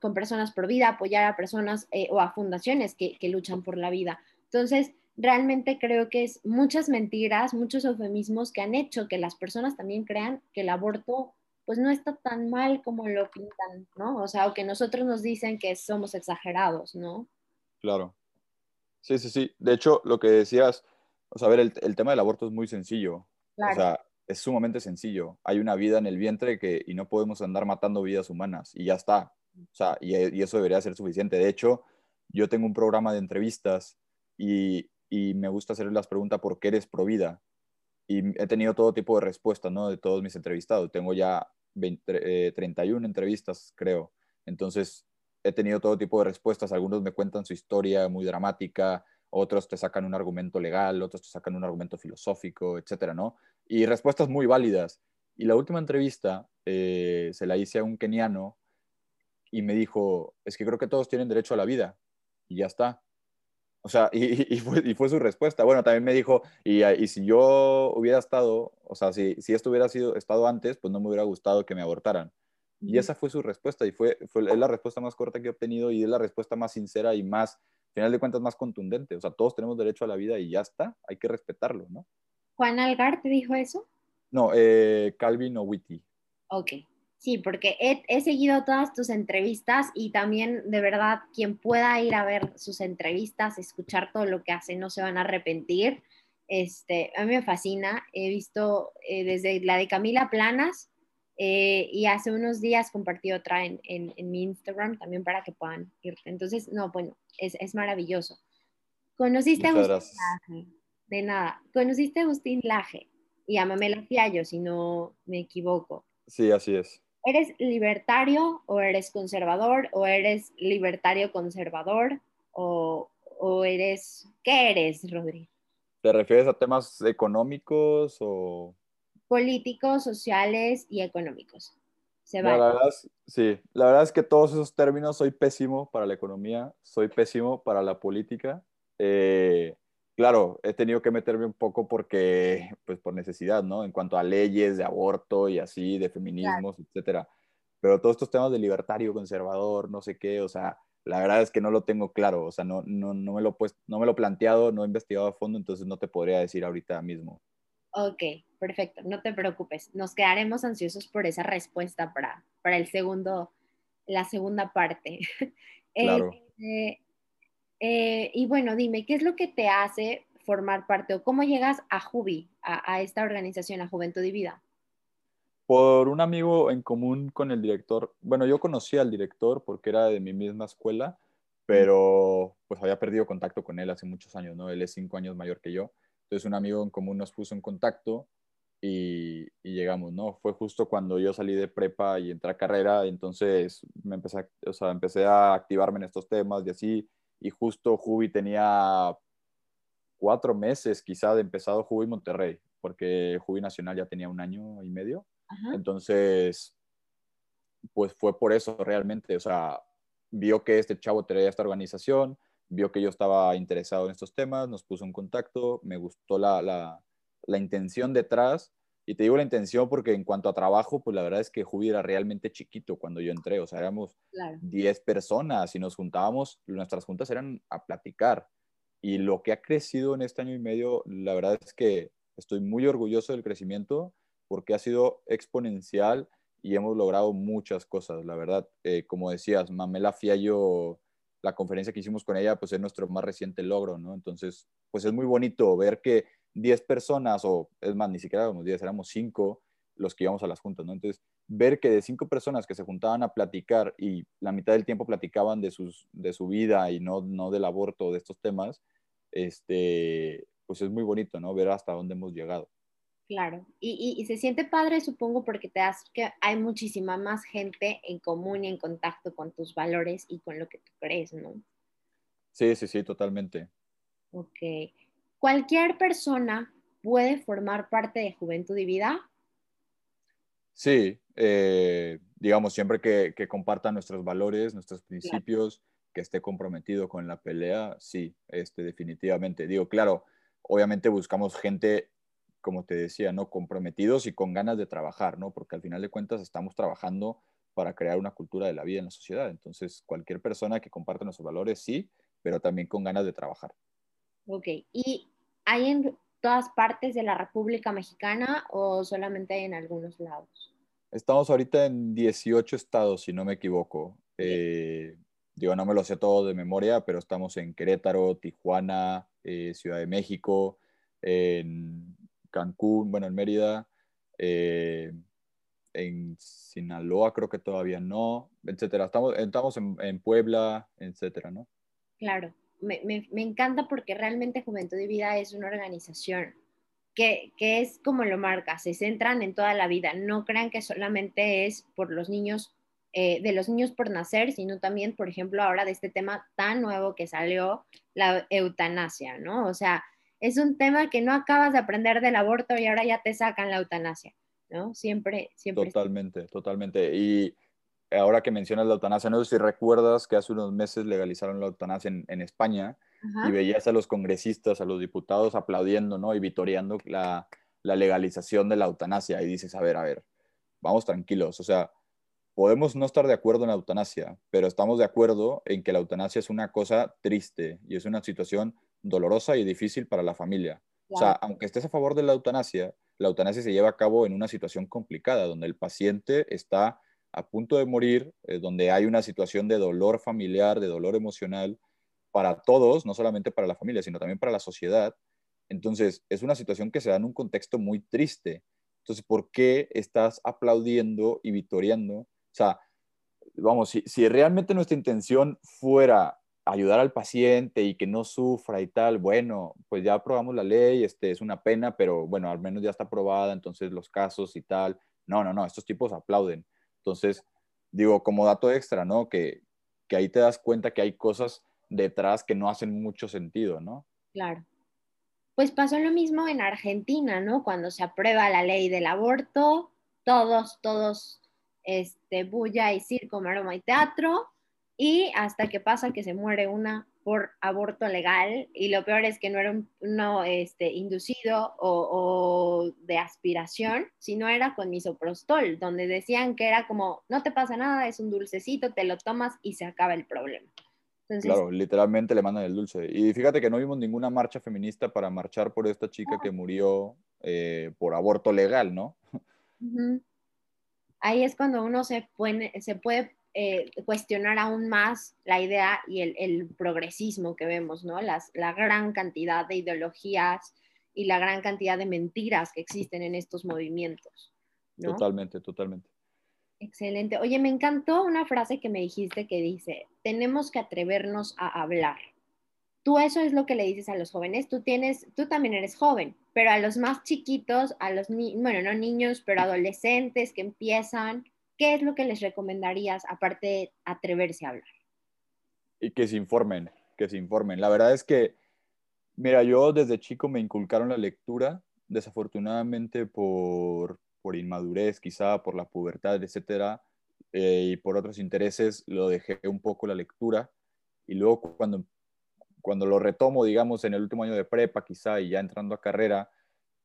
con personas pro vida, apoyar a personas eh, o a fundaciones que, que luchan por la vida. Entonces, realmente creo que es muchas mentiras, muchos eufemismos que han hecho que las personas también crean que el aborto pues no está tan mal como lo pintan, ¿no? O sea, o que nosotros nos dicen que somos exagerados, ¿no? Claro. Sí, sí, sí. De hecho, lo que decías, o sea, a ver, el, tema del aborto es muy sencillo. O sea, es sumamente sencillo. Hay una vida en el vientre que, y no podemos andar matando vidas humanas y ya está. O sea, y, y eso debería ser suficiente. De hecho, yo tengo un programa de entrevistas y, y me gusta hacer las preguntas por qué eres pro vida. Y he tenido todo tipo de respuestas, ¿no? De todos mis entrevistados. Tengo ya 31 eh, entrevistas, creo. Entonces, he tenido todo tipo de respuestas. Algunos me cuentan su historia muy dramática, otros te sacan un argumento legal, otros te sacan un argumento filosófico, etcétera, ¿no? Y respuestas muy válidas. Y la última entrevista eh, se la hice a un keniano y me dijo, es que creo que todos tienen derecho a la vida. Y ya está. O sea, y, fue, su respuesta. Bueno, también me dijo, y, si yo hubiera estado, o sea, si, si esto hubiera sido, estado antes, pues no me hubiera gustado que me abortaran. Y esa fue su respuesta, y fue, fue, es la respuesta más corta que he obtenido, y es la respuesta más sincera y más, al final de cuentas, más contundente. O sea, todos tenemos derecho a la vida y ya está, hay que respetarlo, ¿no? ¿Juan Algar te dijo eso? No, eh, Calvin Witty. Ok, Sí, porque he, seguido todas tus entrevistas y también de verdad quien pueda ir a ver sus entrevistas, escuchar todo lo que hace, no se van a arrepentir. Este, a mí me fascina, he visto eh, desde la de Camila Planas eh, y hace unos días compartí otra en, mi Instagram también para que puedan ir. Entonces, no, bueno, es, maravilloso. Conociste a Agustín Laje, de nada, conociste a Agustín Laje y a Mamela Fiallo, si no me equivoco. Sí, así es. ¿Eres libertario o eres conservador o eres libertario conservador o, eres, ¿qué eres, Rodri? ¿Te refieres a temas económicos o...? Políticos, sociales y económicos. se va. la verdad es, sí, la verdad es que todos esos términos soy pésimo para la economía, soy pésimo para la política. Eh, claro, he tenido que meterme un poco porque, pues por necesidad, ¿no? En cuanto a leyes de aborto y así, de feminismos, etcétera. Pero todos estos temas de libertario, conservador, no sé qué, o sea, la verdad es que no lo tengo claro, o sea, no, no, no, me, lo pues, no me lo he planteado, no he investigado a fondo, entonces no te podría decir ahorita mismo. Ok, perfecto, no te preocupes. Nos quedaremos ansiosos por esa respuesta para, para el segundo, la segunda parte. Claro. Eh, eh, y bueno, dime, ¿qué es lo que te hace formar parte o cómo llegas a Jubi, a, esta organización, a Juventud y Vida? Por un amigo en común con el director. Bueno, yo conocí al director porque era de mi misma escuela, pero pues había perdido contacto con él hace muchos años, ¿no? Él es cinco años mayor que yo. Entonces un amigo en común nos puso en contacto y, llegamos, ¿no? Fue justo cuando yo salí de prepa y entré a carrera, entonces me empecé o sea, empecé a activarme en estos temas y así, y justo Jubi tenía cuatro meses quizá de empezado Jubi Monterrey, porque Jubi Nacional ya tenía un año y medio, Ajá. entonces, pues fue por eso realmente, o sea, vio que este chavo traía esta organización, vio que yo estaba interesado en estos temas, nos puso en contacto, me gustó la, la, la, intención detrás. Y te digo la intención porque en cuanto a trabajo, pues la verdad es que Jubi era realmente chiquito cuando yo entré, o sea, éramos 10 claro. personas y nos juntábamos, nuestras juntas eran a platicar. Y lo que ha crecido en este año y medio, la verdad es que estoy muy orgulloso del crecimiento porque ha sido exponencial y hemos logrado muchas cosas, la verdad. Eh, como decías, Mamela Fiallo la conferencia que hicimos con ella, pues es nuestro más reciente logro, ¿no? Entonces, pues es muy bonito ver que 10 personas, o es más, ni siquiera éramos 10, éramos 5 los que íbamos a las juntas, ¿no? Entonces, ver que de 5 personas que se juntaban a platicar y la mitad del tiempo platicaban de, sus, de su vida y no, no del aborto, de estos temas, este, pues es muy bonito, ¿no? Ver hasta dónde hemos llegado. Claro, y, y, y, se siente padre, supongo, porque te das que hay muchísima más gente en común y en contacto con tus valores y con lo que tú crees, ¿no? Sí, sí, sí, totalmente. Ok. ¿Cualquier persona puede formar parte de Juventud y Vida? Sí, eh, digamos, siempre que, que comparta nuestros valores, nuestros principios, claro. que esté comprometido con la pelea, sí, este, definitivamente. Digo, claro, obviamente buscamos gente como te decía, ¿no? Comprometidos y con ganas de trabajar, ¿no? Porque al final de cuentas estamos trabajando para crear una cultura de la vida en la sociedad. Entonces, cualquier persona que comparte nuestros valores, sí, pero también con ganas de trabajar. Ok, ¿y hay en todas partes de la República Mexicana o solamente hay en algunos lados? Estamos ahorita en 18 estados, si no me equivoco. Eh, digo, no me lo sé todo de memoria, pero estamos en Querétaro, Tijuana, eh, Ciudad de México, en Cancún, bueno, en Mérida, eh, en Sinaloa creo que todavía no, etcétera. Estamos, estamos en, en Puebla, etcétera, ¿no? Claro, me, me, encanta porque realmente Juventud y Vida es una organización que, que, es como lo marca, se centran en toda la vida. No crean que solamente es por los niños, eh, de los niños por nacer, sino también, por ejemplo, ahora de este tema tan nuevo que salió, la eutanasia, ¿no? O sea, es un tema que no acabas de aprender del aborto y ahora ya te sacan la eutanasia, ¿no? Siempre, siempre. Totalmente, totalmente. Y ahora que mencionas la eutanasia, no sé si recuerdas que hace unos meses legalizaron la eutanasia en, en España Ajá. y veías a los congresistas, a los diputados aplaudiendo, ¿no? Y vitoreando la, la legalización de la eutanasia. Y dices, a ver, a ver, vamos tranquilos, o sea, podemos no estar de acuerdo en la eutanasia, pero estamos de acuerdo en que la eutanasia es una cosa triste y es una situación dolorosa y difícil para la familia. Claro. O sea, aunque estés a favor de la eutanasia, la eutanasia se lleva a cabo en una situación complicada, donde el paciente está a punto de morir, eh, donde hay una situación de dolor familiar, de dolor emocional, para todos, no solamente para la familia, sino también para la sociedad. Entonces, es una situación que se da en un contexto muy triste. Entonces, ¿por qué estás aplaudiendo y victoriando? O sea, vamos, si, si realmente nuestra intención fuera ayudar al paciente y que no sufra y tal, bueno, pues ya aprobamos la ley, este, es una pena, pero bueno, al menos ya está aprobada, entonces los casos y tal. No, no, no, estos tipos aplauden. Entonces, digo, como dato extra, ¿no? Que, que ahí te das cuenta que hay cosas detrás que no hacen mucho sentido, ¿no? Claro. Pues pasó lo mismo en Argentina, ¿no? Cuando se aprueba la ley del aborto, todos, todos este, bulla y circo, maroma y teatro, y hasta que pasa que se muere una por aborto legal, y lo peor es que no era un, este, inducido o, de aspiración, sino era con misoprostol, donde decían que era como, no te pasa nada, es un dulcecito, te lo tomas y se acaba el problema. claro, literalmente le mandan el dulce. Y fíjate que no vimos ninguna marcha feminista para marchar por esta chica que murió eh, por aborto legal, ¿no? Ahí es cuando uno se, se puede eh, cuestionar aún más la idea y el, progresismo que vemos, ¿no? Las, la gran cantidad de ideologías y la gran cantidad de mentiras que existen en estos movimientos. Totalmente, totalmente. Excelente. Oye, me encantó una frase que me dijiste que dice, tenemos que atrevernos a hablar. Tú eso es lo que le dices a los jóvenes, tú tienes, tú también eres joven, pero a los más chiquitos, a los, bueno, no niños, pero adolescentes que empiezan, ¿qué es lo que les recomendarías aparte de atreverse a hablar? Y que se informen, que se informen. La verdad es que, mira, yo desde chico me inculcaron la lectura, desafortunadamente por, por inmadurez, quizá por la pubertad, etcétera, eh, y por otros intereses, lo dejé un poco la lectura. Y luego cuando, cuando lo retomo, digamos, en el último año de prepa, quizá, y ya entrando a carrera,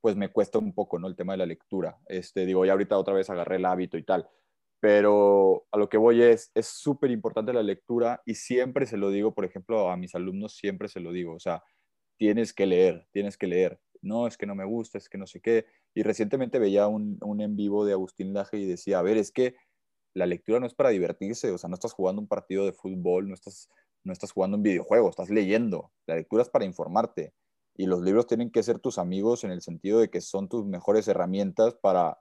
pues me cuesta un poco, ¿no? El tema de la lectura. Este, digo, ya ahorita otra vez agarré el hábito y tal pero a lo que voy es, es súper importante la lectura y siempre se lo digo, por ejemplo, a mis alumnos siempre se lo digo, o sea, tienes que leer, tienes que leer. No, es que no me gusta, es que no sé qué. Y recientemente veía un, un en vivo de Agustín Laje y decía, a ver, es que la lectura no es para divertirse, o sea, no estás jugando un partido de fútbol, no estás, no estás jugando un videojuego, estás leyendo. La lectura es para informarte. Y los libros tienen que ser tus amigos en el sentido de que son tus mejores herramientas para,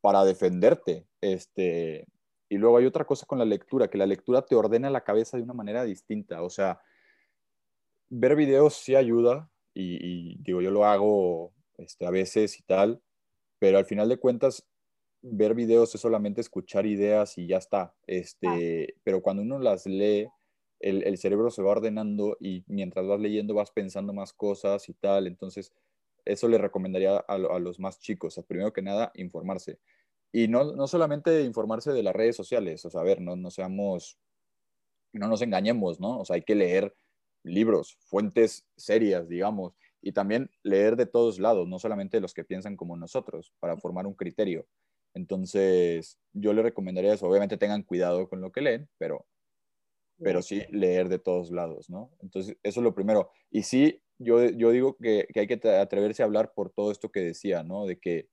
para defenderte. Este, y luego hay otra cosa con la lectura, que la lectura te ordena la cabeza de una manera distinta. O sea, ver videos sí ayuda, y, digo, yo lo hago este, a veces y tal, pero al final de cuentas, ver videos es solamente escuchar ideas y ya está. Este, Pero cuando uno las lee, el, el, cerebro se va ordenando y mientras vas leyendo vas pensando más cosas y tal. Entonces, eso le recomendaría a, los más chicos. primero que nada, informarse. Y no, no, solamente informarse de las redes sociales, o sea, a ver, no, no seamos, no nos engañemos, ¿no? O sea, hay que leer libros, fuentes serias, digamos, y también leer de todos lados, no solamente los que piensan como nosotros, para formar un criterio. Entonces, yo le recomendaría eso. Obviamente tengan cuidado con lo que leen, pero, pero sí leer de todos lados, ¿no? Entonces, eso es lo primero. Y sí, yo, yo digo que, hay que atreverse a hablar por todo esto que decía, ¿no? De que,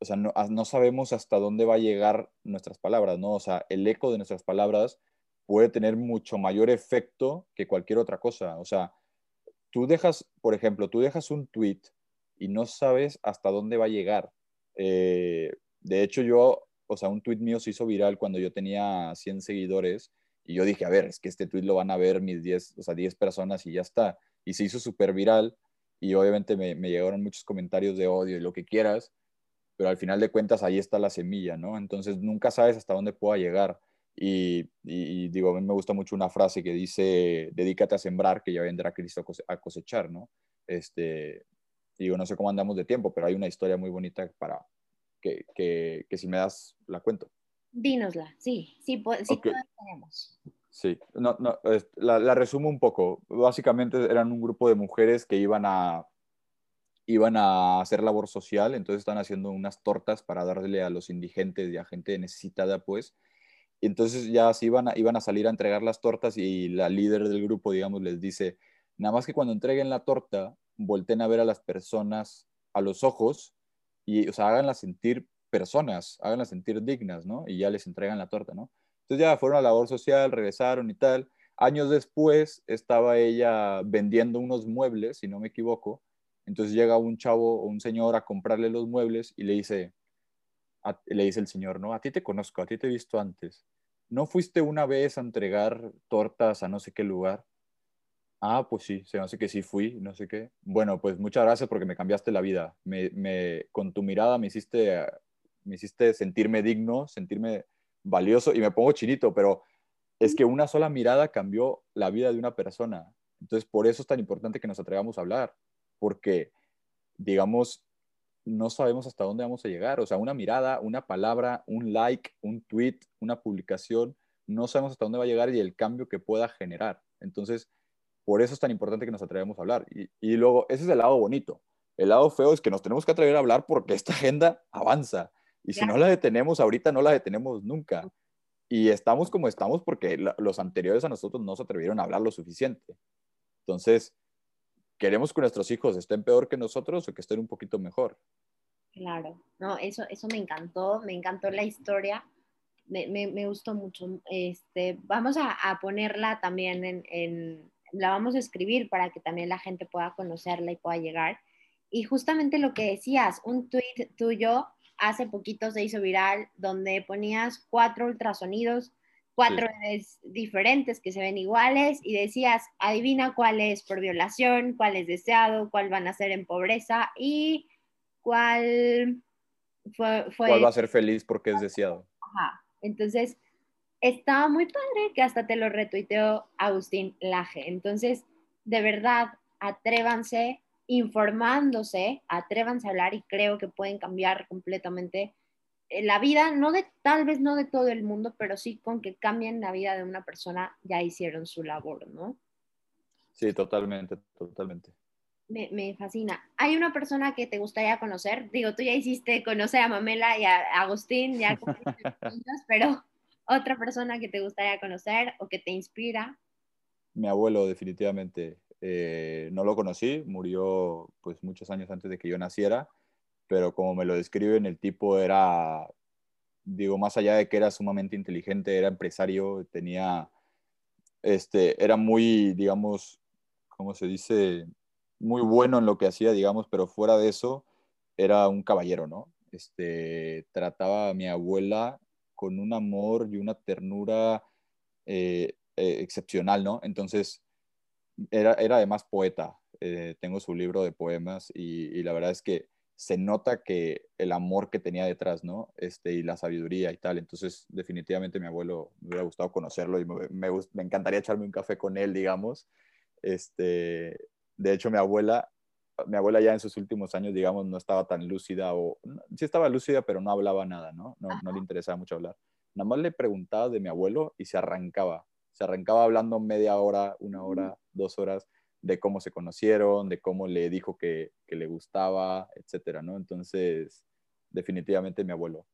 o sea, no, no, sabemos hasta dónde va a llegar nuestras palabras, ¿no? O sea, el eco de nuestras palabras puede tener mucho mayor efecto que cualquier otra cosa. O sea, tú dejas, por ejemplo, tú dejas un tweet y no sabes hasta dónde va a llegar. Eh, de hecho, yo, o sea, un tweet mío se hizo viral cuando yo tenía 100 seguidores y yo dije, a ver, es que este tweet lo van a ver mis 10, o sea, 10 personas y ya está y se hizo súper viral y obviamente me, llegaron muchos comentarios de odio y lo que quieras, pero al final de cuentas ahí está la semilla, ¿no? Entonces nunca sabes hasta dónde pueda llegar. Y, digo, a mí me gusta mucho una frase que dice, dedícate a sembrar, que ya vendrá Cristo a cosechar, ¿no? Este, digo, no sé cómo andamos de tiempo, pero hay una historia muy bonita para que, que, que si me das, la cuento. Dínosla, sí, sí, sí tenemos. Sí, no, no, la, resumo un poco. Básicamente eran un grupo de mujeres que iban a, iban a hacer labor social, entonces están haciendo unas tortas para darle a los indigentes y a gente necesitada, pues. Y entonces ya se iban a, iban a salir a entregar las tortas y la líder del grupo, digamos, les dice, nada más que cuando entreguen la torta, volten a ver a las personas a los ojos y, o sea, háganlas sentir personas, háganlas sentir dignas, ¿no? Y ya les entregan la torta, ¿no? Entonces ya fueron a labor social, regresaron y tal. Años después estaba ella vendiendo unos muebles, si no me equivoco. Entonces llega un chavo o un señor a comprarle los muebles y le dice, le dice el señor, no, a ti te conozco, a ti te he visto antes. ¿No fuiste una vez a entregar tortas a no sé qué lugar? Ah, pues sí, se me hace que sí fui, no sé qué. Bueno, pues muchas gracias porque me cambiaste la vida. Me, me, con tu mirada me hiciste, me hiciste sentirme digno, sentirme valioso y me pongo chinito, pero es que una sola mirada cambió la vida de una persona. Entonces, por eso es tan importante que nos atrevamos a hablar, porque, digamos, no sabemos hasta dónde vamos a llegar. O sea, una mirada, una palabra, un like, un tweet, una publicación, no sabemos hasta dónde va a llegar y el cambio que pueda generar. Entonces, por eso es tan importante que nos atrevamos a hablar. Y, luego, ese es el lado bonito. El lado feo es que nos tenemos que atrever a hablar porque esta agenda avanza. Y si no la detenemos ahorita, no la detenemos nunca. Y estamos como estamos porque los anteriores a nosotros no se atrevieron a hablar lo suficiente. Entonces, ¿queremos que nuestros hijos estén peor que nosotros o que estén un poquito mejor? Claro, no, eso, eso me encantó, me encantó la historia, me, me, gustó mucho. Este, vamos a, a ponerla también en, en, la vamos a escribir para que también la gente pueda conocerla y pueda llegar. Y justamente lo que decías, un tweet tuyo hace poquito se hizo viral donde ponías cuatro ultrasonidos cuatro diferentes que se ven iguales y decías, adivina cuál es por violación, cuál es deseado, cuál van a ser en pobreza y cuál fue... ¿Cuál va a ser feliz porque es deseado? Ajá. Entonces, estaba muy padre que hasta te lo retuiteó Agustín Laje. Entonces, de verdad, atrévanse informándose, atrévanse a hablar y creo que pueden cambiar completamente eh, la vida, no de, tal vez no de todo el mundo, pero sí con que cambien la vida de una persona, ya hicieron su labor, ¿no? Sí, totalmente, totalmente. Me, me, fascina. ¿Hay una persona que te gustaría conocer? Digo, tú ya hiciste conocer a Mamela y a Agustín, ya pero otra persona que te gustaría conocer o que te inspira. Mi abuelo, definitivamente. Eh, no lo conocí, murió pues muchos años antes de que yo naciera pero como me lo describen, el tipo era, digo, más allá de que era sumamente inteligente, era empresario, tenía, este, era muy, digamos, ¿cómo se dice? Muy bueno en lo que hacía, digamos, pero fuera de eso, era un caballero, ¿no? Este, trataba a mi abuela con un amor y una ternura eh, eh, excepcional, ¿no? Entonces, era, era además poeta. Eh, tengo su libro de poemas y la verdad es que se nota que el amor que tenía detrás, ¿no? Este, y la sabiduría y tal. Entonces, definitivamente mi abuelo me hubiera gustado conocerlo y me, me, encantaría echarme un café con él, digamos. Este, de hecho, mi abuela, mi abuela ya en sus últimos años, digamos, no estaba tan lúcida o sí estaba lúcida, pero no hablaba nada, ¿no? No, no le interesaba mucho hablar. Nada más le preguntaba de mi abuelo y se arrancaba. Se arrancaba hablando media hora, una hora, dos horas de cómo se conocieron, de cómo le dijo que, le gustaba, etcétera, ¿no? Entonces, definitivamente mi abuelo.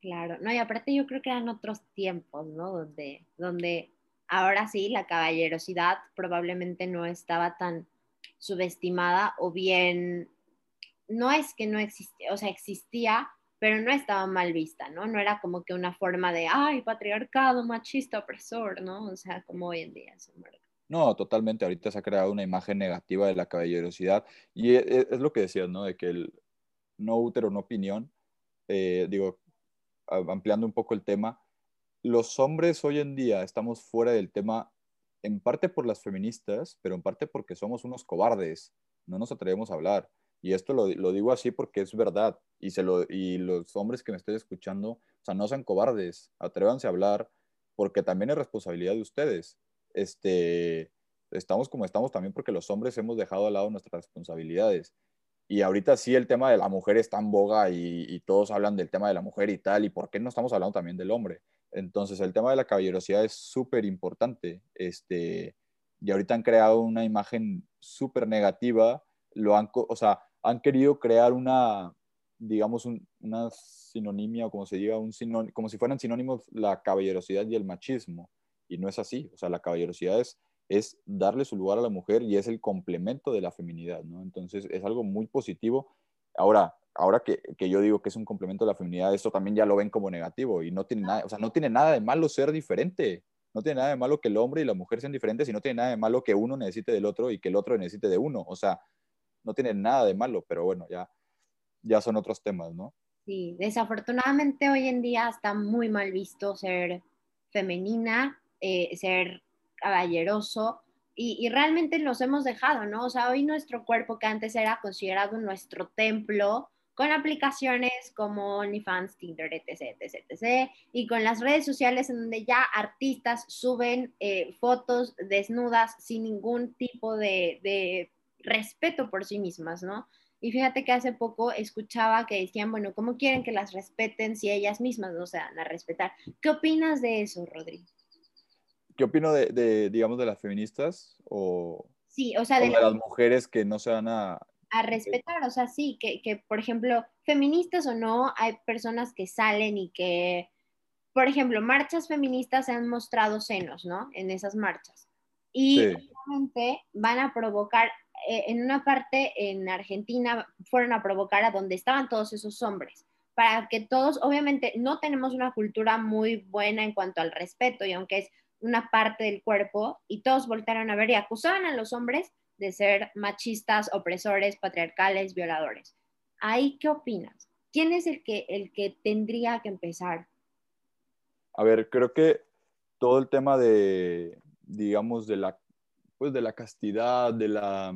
Claro, no, y aparte yo creo que eran otros tiempos, ¿no? Donde, donde ahora sí la caballerosidad probablemente no estaba tan subestimada o bien, no es que no existía, o sea, existía, pero no estaba mal vista, ¿no? No era como que una forma de, ay, patriarcado, machista, opresor, ¿no? O sea, como hoy en día, verdad. No, totalmente. Ahorita se ha creado una imagen negativa de la caballerosidad y e, e, es, lo que decías, ¿no? De que el no útero, no opinión, eh, digo, ampliando un poco el tema, los hombres hoy en día estamos fuera del tema en parte por las feministas, pero en parte porque somos unos cobardes, no nos atrevemos a hablar. Y esto lo, digo así porque es verdad. Y, se lo, y los hombres que me estén escuchando, o sea, no sean cobardes, atrévanse a hablar, porque también es responsabilidad de ustedes este, estamos como estamos también porque los hombres hemos dejado al lado nuestras responsabilidades. Y ahorita sí el tema de la mujer está en boga y, todos hablan del tema de la mujer y tal, y por qué no estamos hablando también del hombre. Entonces el tema de la caballerosidad es súper importante. Este, y ahorita han creado una imagen súper negativa, lo han, o sea, han querido crear una, digamos, una sinonimia, o como se diga, un como si fueran sinónimos la caballerosidad y el machismo y no es así. O sea, la caballerosidad es, es darle su lugar a la mujer y es el complemento de la feminidad, ¿no? Entonces es algo muy positivo. Ahora, ahora que, que, yo digo que es un complemento de la feminidad, esto también ya lo ven como negativo y no tiene nada, o sea, no tiene nada de malo ser diferente. No tiene nada de malo que el hombre y la mujer sean diferentes y no tiene nada de malo que uno necesite del otro y que el otro necesite de uno. O sea, no tiene nada de malo, pero bueno, ya, ya son otros temas, ¿no? Sí, desafortunadamente hoy en día está muy mal visto ser femenina eh, ser caballeroso y, realmente nos hemos dejado, ¿no? O sea, hoy nuestro cuerpo que antes era considerado nuestro templo, con aplicaciones como OnlyFans, Tinder, etc, etc, etc, y con las redes sociales en donde ya artistas suben eh, fotos desnudas sin ningún tipo de respeto por sí mismas, ¿no? Y fíjate que hace poco escuchaba que decían, bueno, ¿cómo quieren que las respeten si ellas mismas no se dan a respetar? ¿Qué opinas de eso, Rodrigo? ¿Qué opino de, digamos, de las feministas o, sí, o sea, de, las mujeres que no se dan a... A respetar, o sea, sí, que, que, por ejemplo, feministas o no, hay personas que salen y que, por ejemplo, marchas feministas se han mostrado senos, ¿no? En esas marchas. Y obviamente van a provocar, eh, en una parte en Argentina fueron a provocar a donde estaban todos esos hombres, para que todos, obviamente no tenemos una cultura muy buena en cuanto al respeto y aunque es una parte del cuerpo y todos voltaron a ver y acusaban a los hombres de ser machistas, opresores, patriarcales, violadores. ¿Ahí qué opinas? ¿Quién es el que, el que tendría que empezar? A ver, creo que todo el tema de, digamos, de la, pues de la castidad, de la,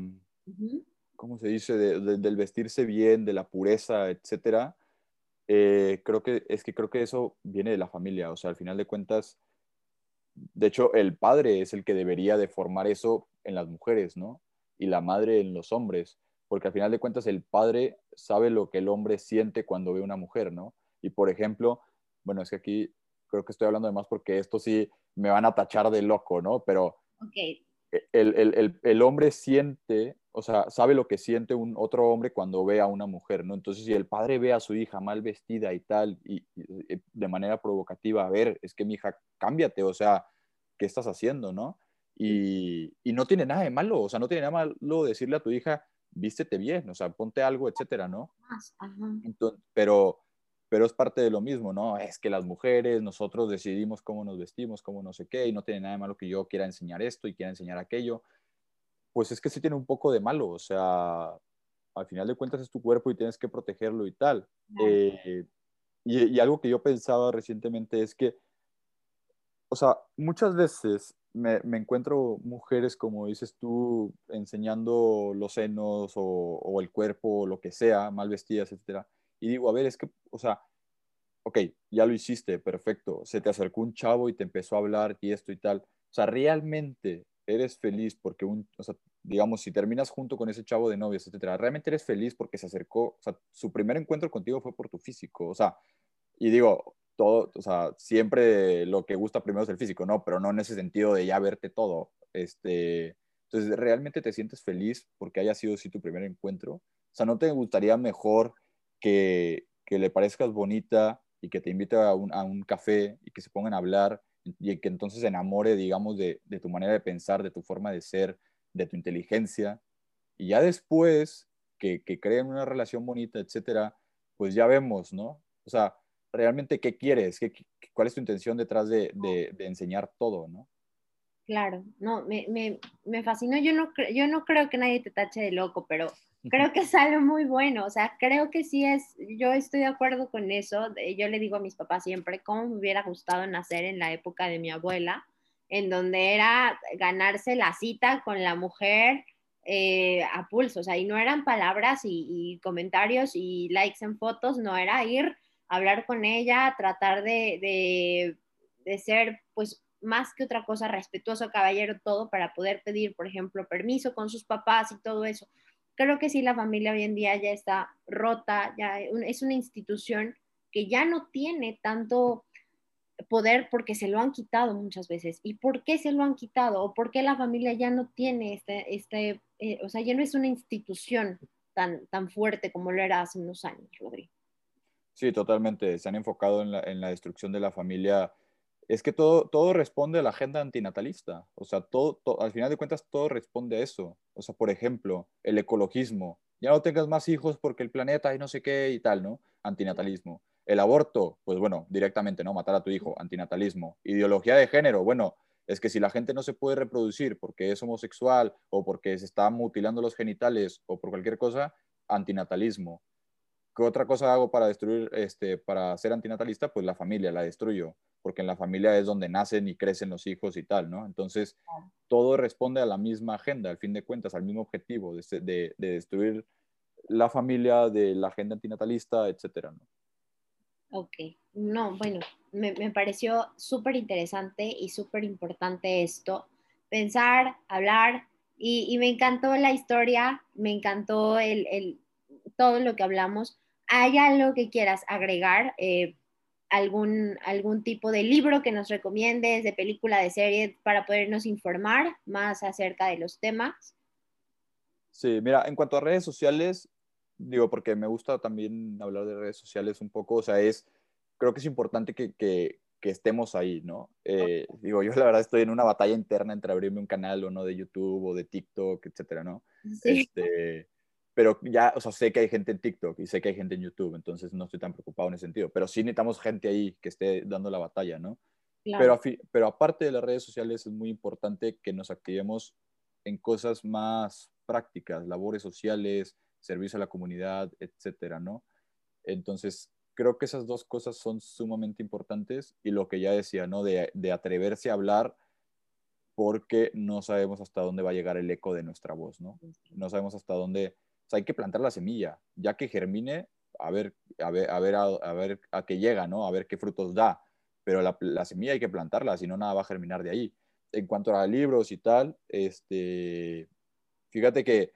¿cómo se dice? del vestirse bien, de la pureza, etcétera, eh, creo que es que creo que eso viene de la familia. O sea, al final de cuentas, de hecho, el padre es el que debería de formar eso en las mujeres, ¿no? Y la madre en los hombres, porque al final de cuentas el padre sabe lo que el hombre siente cuando ve una mujer, ¿no? Y por ejemplo, bueno, es que aquí creo que estoy hablando de más porque esto sí me van a tachar de loco, ¿no? Pero e, el, hombre siente, o sea, sabe lo que siente un otro hombre cuando ve a una mujer, ¿no? Entonces, si el padre ve a su hija mal vestida y tal, y, de manera provocativa, a ver, es que mi hija, cámbiate, o sea, ¿qué estás haciendo, no? Y, no tiene nada de malo, o sea, no tiene nada de malo decirle a tu hija, vístete bien, o sea, ponte algo, etcétera, ¿no? Entonces, pero pero es parte de lo mismo, ¿no? Es que las mujeres, nosotros decidimos cómo nos vestimos, cómo no sé qué, y no tiene nada de malo que yo quiera enseñar esto y quiera enseñar aquello. Pues es que sí tiene un poco de malo, o sea, al final de cuentas es tu cuerpo y tienes que protegerlo y tal. Eh, y, algo que yo pensaba recientemente es que, o sea, muchas veces me, encuentro mujeres, como dices tú, enseñando los senos o, o el cuerpo o lo que sea, mal vestidas, etcétera y digo, a ver, es que, o sea, ok, ya lo hiciste, perfecto, se te acercó un chavo y te empezó a hablar y esto y tal. O sea, realmente eres feliz porque un, o sea, digamos, si terminas junto con ese chavo de novios, etcétera, realmente eres feliz porque se acercó, o sea, su primer encuentro contigo fue por tu físico, o sea, y digo, todo, o sea, siempre lo que gusta primero es el físico, ¿no? Pero no en ese sentido de ya verte todo, este, entonces, ¿realmente te sientes feliz porque haya sido así tu primer encuentro? O sea, ¿no te gustaría mejor que, le parezcas bonita y que te invite a un, café y que se pongan a hablar y que entonces se enamore, digamos, de, tu manera de pensar, de tu forma de ser, de tu inteligencia. Y ya después que, que creen una relación bonita, etcétera, pues ya vemos, ¿no? O sea, realmente qué quieres, ¿Qué, cuál es tu intención detrás de, de, enseñar todo, ¿no? Claro, no, me, me, me fascinó. Yo no, yo no creo que nadie te tache de loco, pero creo que es algo muy bueno, o sea, creo que sí es, yo estoy de acuerdo con eso, yo le digo a mis papás siempre cómo me hubiera gustado nacer en la época de mi abuela, en donde era ganarse la cita con la mujer eh, a pulso, o sea, y no eran palabras y, comentarios y likes en fotos, no era ir a hablar con ella, tratar de, de, de ser, pues, más que otra cosa, respetuoso, caballero, todo para poder pedir, por ejemplo, permiso con sus papás y todo eso creo que sí la familia hoy en día ya está rota, ya es una institución que ya no tiene tanto poder porque se lo han quitado muchas veces. ¿Y por qué se lo han quitado? ¿O por qué la familia ya no tiene este, este eh, o sea, ya no es una institución tan, tan fuerte como lo era hace unos años, Rodrigo? Sí, totalmente. Se han enfocado en la, en la destrucción de la familia es que todo, todo responde a la agenda antinatalista. O sea, todo, al final de cuentas, todo responde a eso. O sea, por ejemplo, el ecologismo. Ya no tengas más hijos porque el planeta y no sé qué y tal, ¿no? Antinatalismo. El aborto, pues bueno, directamente, ¿no? Matar a tu hijo, antinatalismo. Ideología de género, bueno, es que si la gente no se puede reproducir porque es homosexual o porque se está mutilando los genitales o por cualquier cosa, antinatalismo. ¿Qué otra cosa hago para destruir, este, para ser antinatalista? Pues la familia, la destruyo porque en la familia es donde nacen y crecen los hijos y tal, ¿no? Entonces, todo responde a la misma agenda, al fin de cuentas, al mismo objetivo de, destruir la familia, de la agenda antinatalista, etcétera, ¿no? Ok, no, bueno, me, pareció súper interesante y súper importante esto, pensar, hablar, y, me encantó la historia, me encantó el, todo lo que hablamos. ¿Hay algo que quieras agregar? Eh, algún, algún tipo de libro que nos recomiendes, de película, de serie, para podernos informar más acerca de los temas. Sí, mira, en cuanto a redes sociales, digo, porque me gusta también hablar de redes sociales un poco, o sea, es, creo que es importante que, que, que estemos ahí, ¿no? Eh, digo, yo la verdad estoy en una batalla interna entre abrirme un canal o no de YouTube o de TikTok, etcétera, ¿no? Sí. Este, pero ya, o sea, sé que hay gente en TikTok y sé que hay gente en YouTube, entonces no estoy tan preocupado en ese sentido, pero sí necesitamos gente ahí que esté dando la batalla, ¿no? Claro. Pero, pero aparte de las redes sociales es muy importante que nos activemos en cosas más prácticas, labores sociales, servicio a la comunidad, etcétera, ¿no? Entonces, creo que esas dos cosas son sumamente importantes y lo que ya decía, ¿no? De, de atreverse a hablar porque no sabemos hasta dónde va a llegar el eco de nuestra voz, ¿no? No sabemos hasta dónde hay que plantar la semilla, ya que germine, a ver a, ver, a, ver, a, qué llega, ¿no? A ver qué frutos da. Pero la, la, semilla hay que plantarla, si no, nada va a germinar de ahí. En cuanto a libros y tal, este, fíjate que,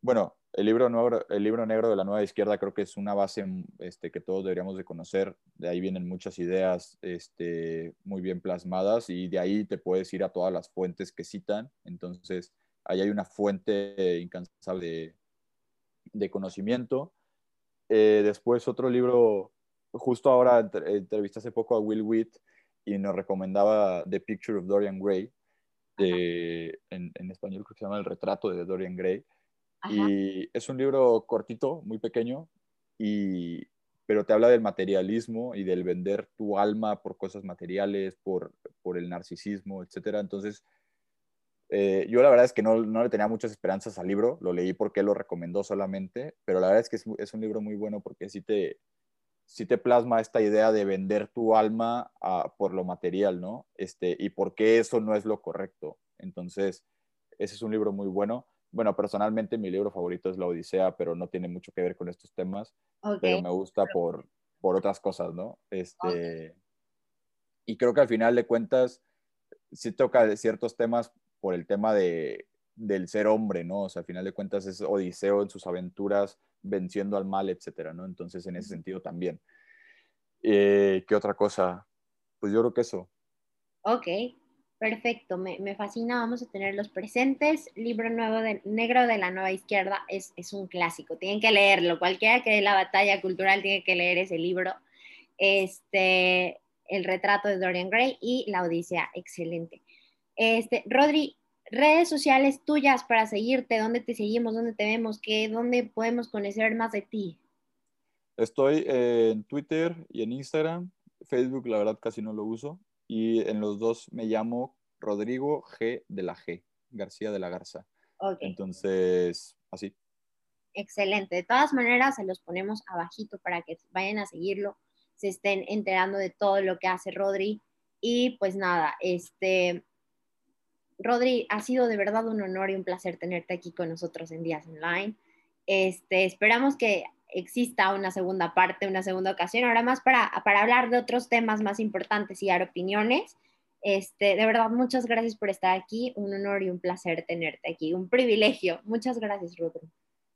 bueno, el libro, negro, el libro negro de la nueva izquierda creo que es una base este, que todos deberíamos de conocer. De ahí vienen muchas ideas este, muy bien plasmadas y de ahí te puedes ir a todas las fuentes que citan. Entonces, ahí hay una fuente incansable de conocimiento. Eh, después otro libro, justo ahora entrevisté hace poco a Will Witt y nos recomendaba The Picture of Dorian Gray, en, en, español creo que se llama El retrato de Dorian Gray. Y es un libro cortito, muy pequeño, y, pero te habla del materialismo y del vender tu alma por cosas materiales, por, por el narcisismo, etc. Entonces, eh, yo la verdad es que no, no, le tenía muchas esperanzas al libro, lo leí porque él lo recomendó solamente, pero la verdad es que es, es un libro muy bueno porque sí te, sí te plasma esta idea de vender tu alma a, por lo material, ¿no? Este, y por qué eso no es lo correcto. Entonces, ese es un libro muy bueno. Bueno, personalmente mi libro favorito es La Odisea, pero no tiene mucho que ver con estos temas, okay. pero me gusta por, por otras cosas, ¿no? Este, okay. Y creo que al final de cuentas, sí toca ciertos temas por el tema de, del ser hombre, ¿no? O sea, al final de cuentas es Odiseo en sus aventuras venciendo al mal, etcétera, ¿no? Entonces, en ese sentido también. Eh, ¿Qué otra cosa? Pues yo creo que eso. Ok, perfecto, me, me, fascina, vamos a tenerlos presentes. Libro nuevo de, negro de la nueva izquierda es, es un clásico, tienen que leerlo, cualquiera que dé la batalla cultural tiene que leer ese libro. Este, el retrato de Dorian Gray y la Odisea, excelente. Este, Rodri, redes sociales tuyas para seguirte, dónde te seguimos, dónde te vemos, qué, dónde podemos conocer más de ti. Estoy en Twitter y en Instagram. Facebook, la verdad, casi no lo uso. Y en los dos me llamo Rodrigo G de la G, García de la Garza. Okay. Entonces, así. Excelente. De todas maneras, se los ponemos abajito para que vayan a seguirlo, se estén enterando de todo lo que hace Rodri. Y pues nada, este, Rodri, ha sido de verdad un honor y un placer tenerte aquí con nosotros en Días Online. Este, esperamos que exista una segunda parte, una segunda ocasión, ahora más para, para hablar de otros temas más importantes y dar opiniones. Este, de verdad, muchas gracias por estar aquí. Un honor y un placer tenerte aquí. Un privilegio. Muchas gracias, Rodri.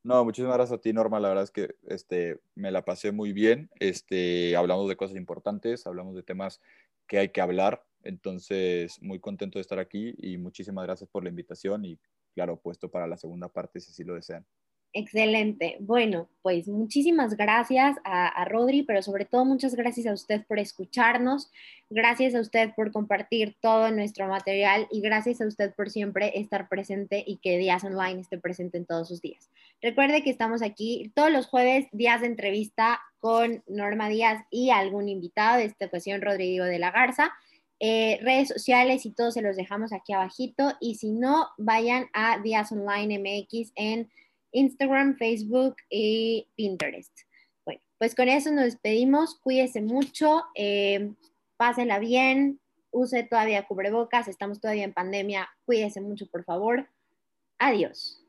No, muchísimas gracias a ti, Norma. La verdad es que este, me la pasé muy bien. Este, hablamos de cosas importantes, hablamos de temas que hay que hablar. Entonces, muy contento de estar aquí y muchísimas gracias por la invitación y claro, puesto para la segunda parte si así lo desean. Excelente. Bueno, pues muchísimas gracias a, a, Rodri, pero sobre todo muchas gracias a usted por escucharnos, gracias a usted por compartir todo nuestro material y gracias a usted por siempre estar presente y que Días Online esté presente en todos sus días. Recuerde que estamos aquí todos los jueves, días de entrevista con Norma Díaz y algún invitado, de esta ocasión Rodrigo de la Garza. Eh, redes sociales y todo se los dejamos aquí abajito y si no, vayan a Días Online MX en Instagram, Facebook y Pinterest. Bueno, pues con eso nos despedimos. Cuídese mucho, eh, pásenla bien, use todavía cubrebocas, estamos todavía en pandemia. Cuídese mucho, por favor. Adiós.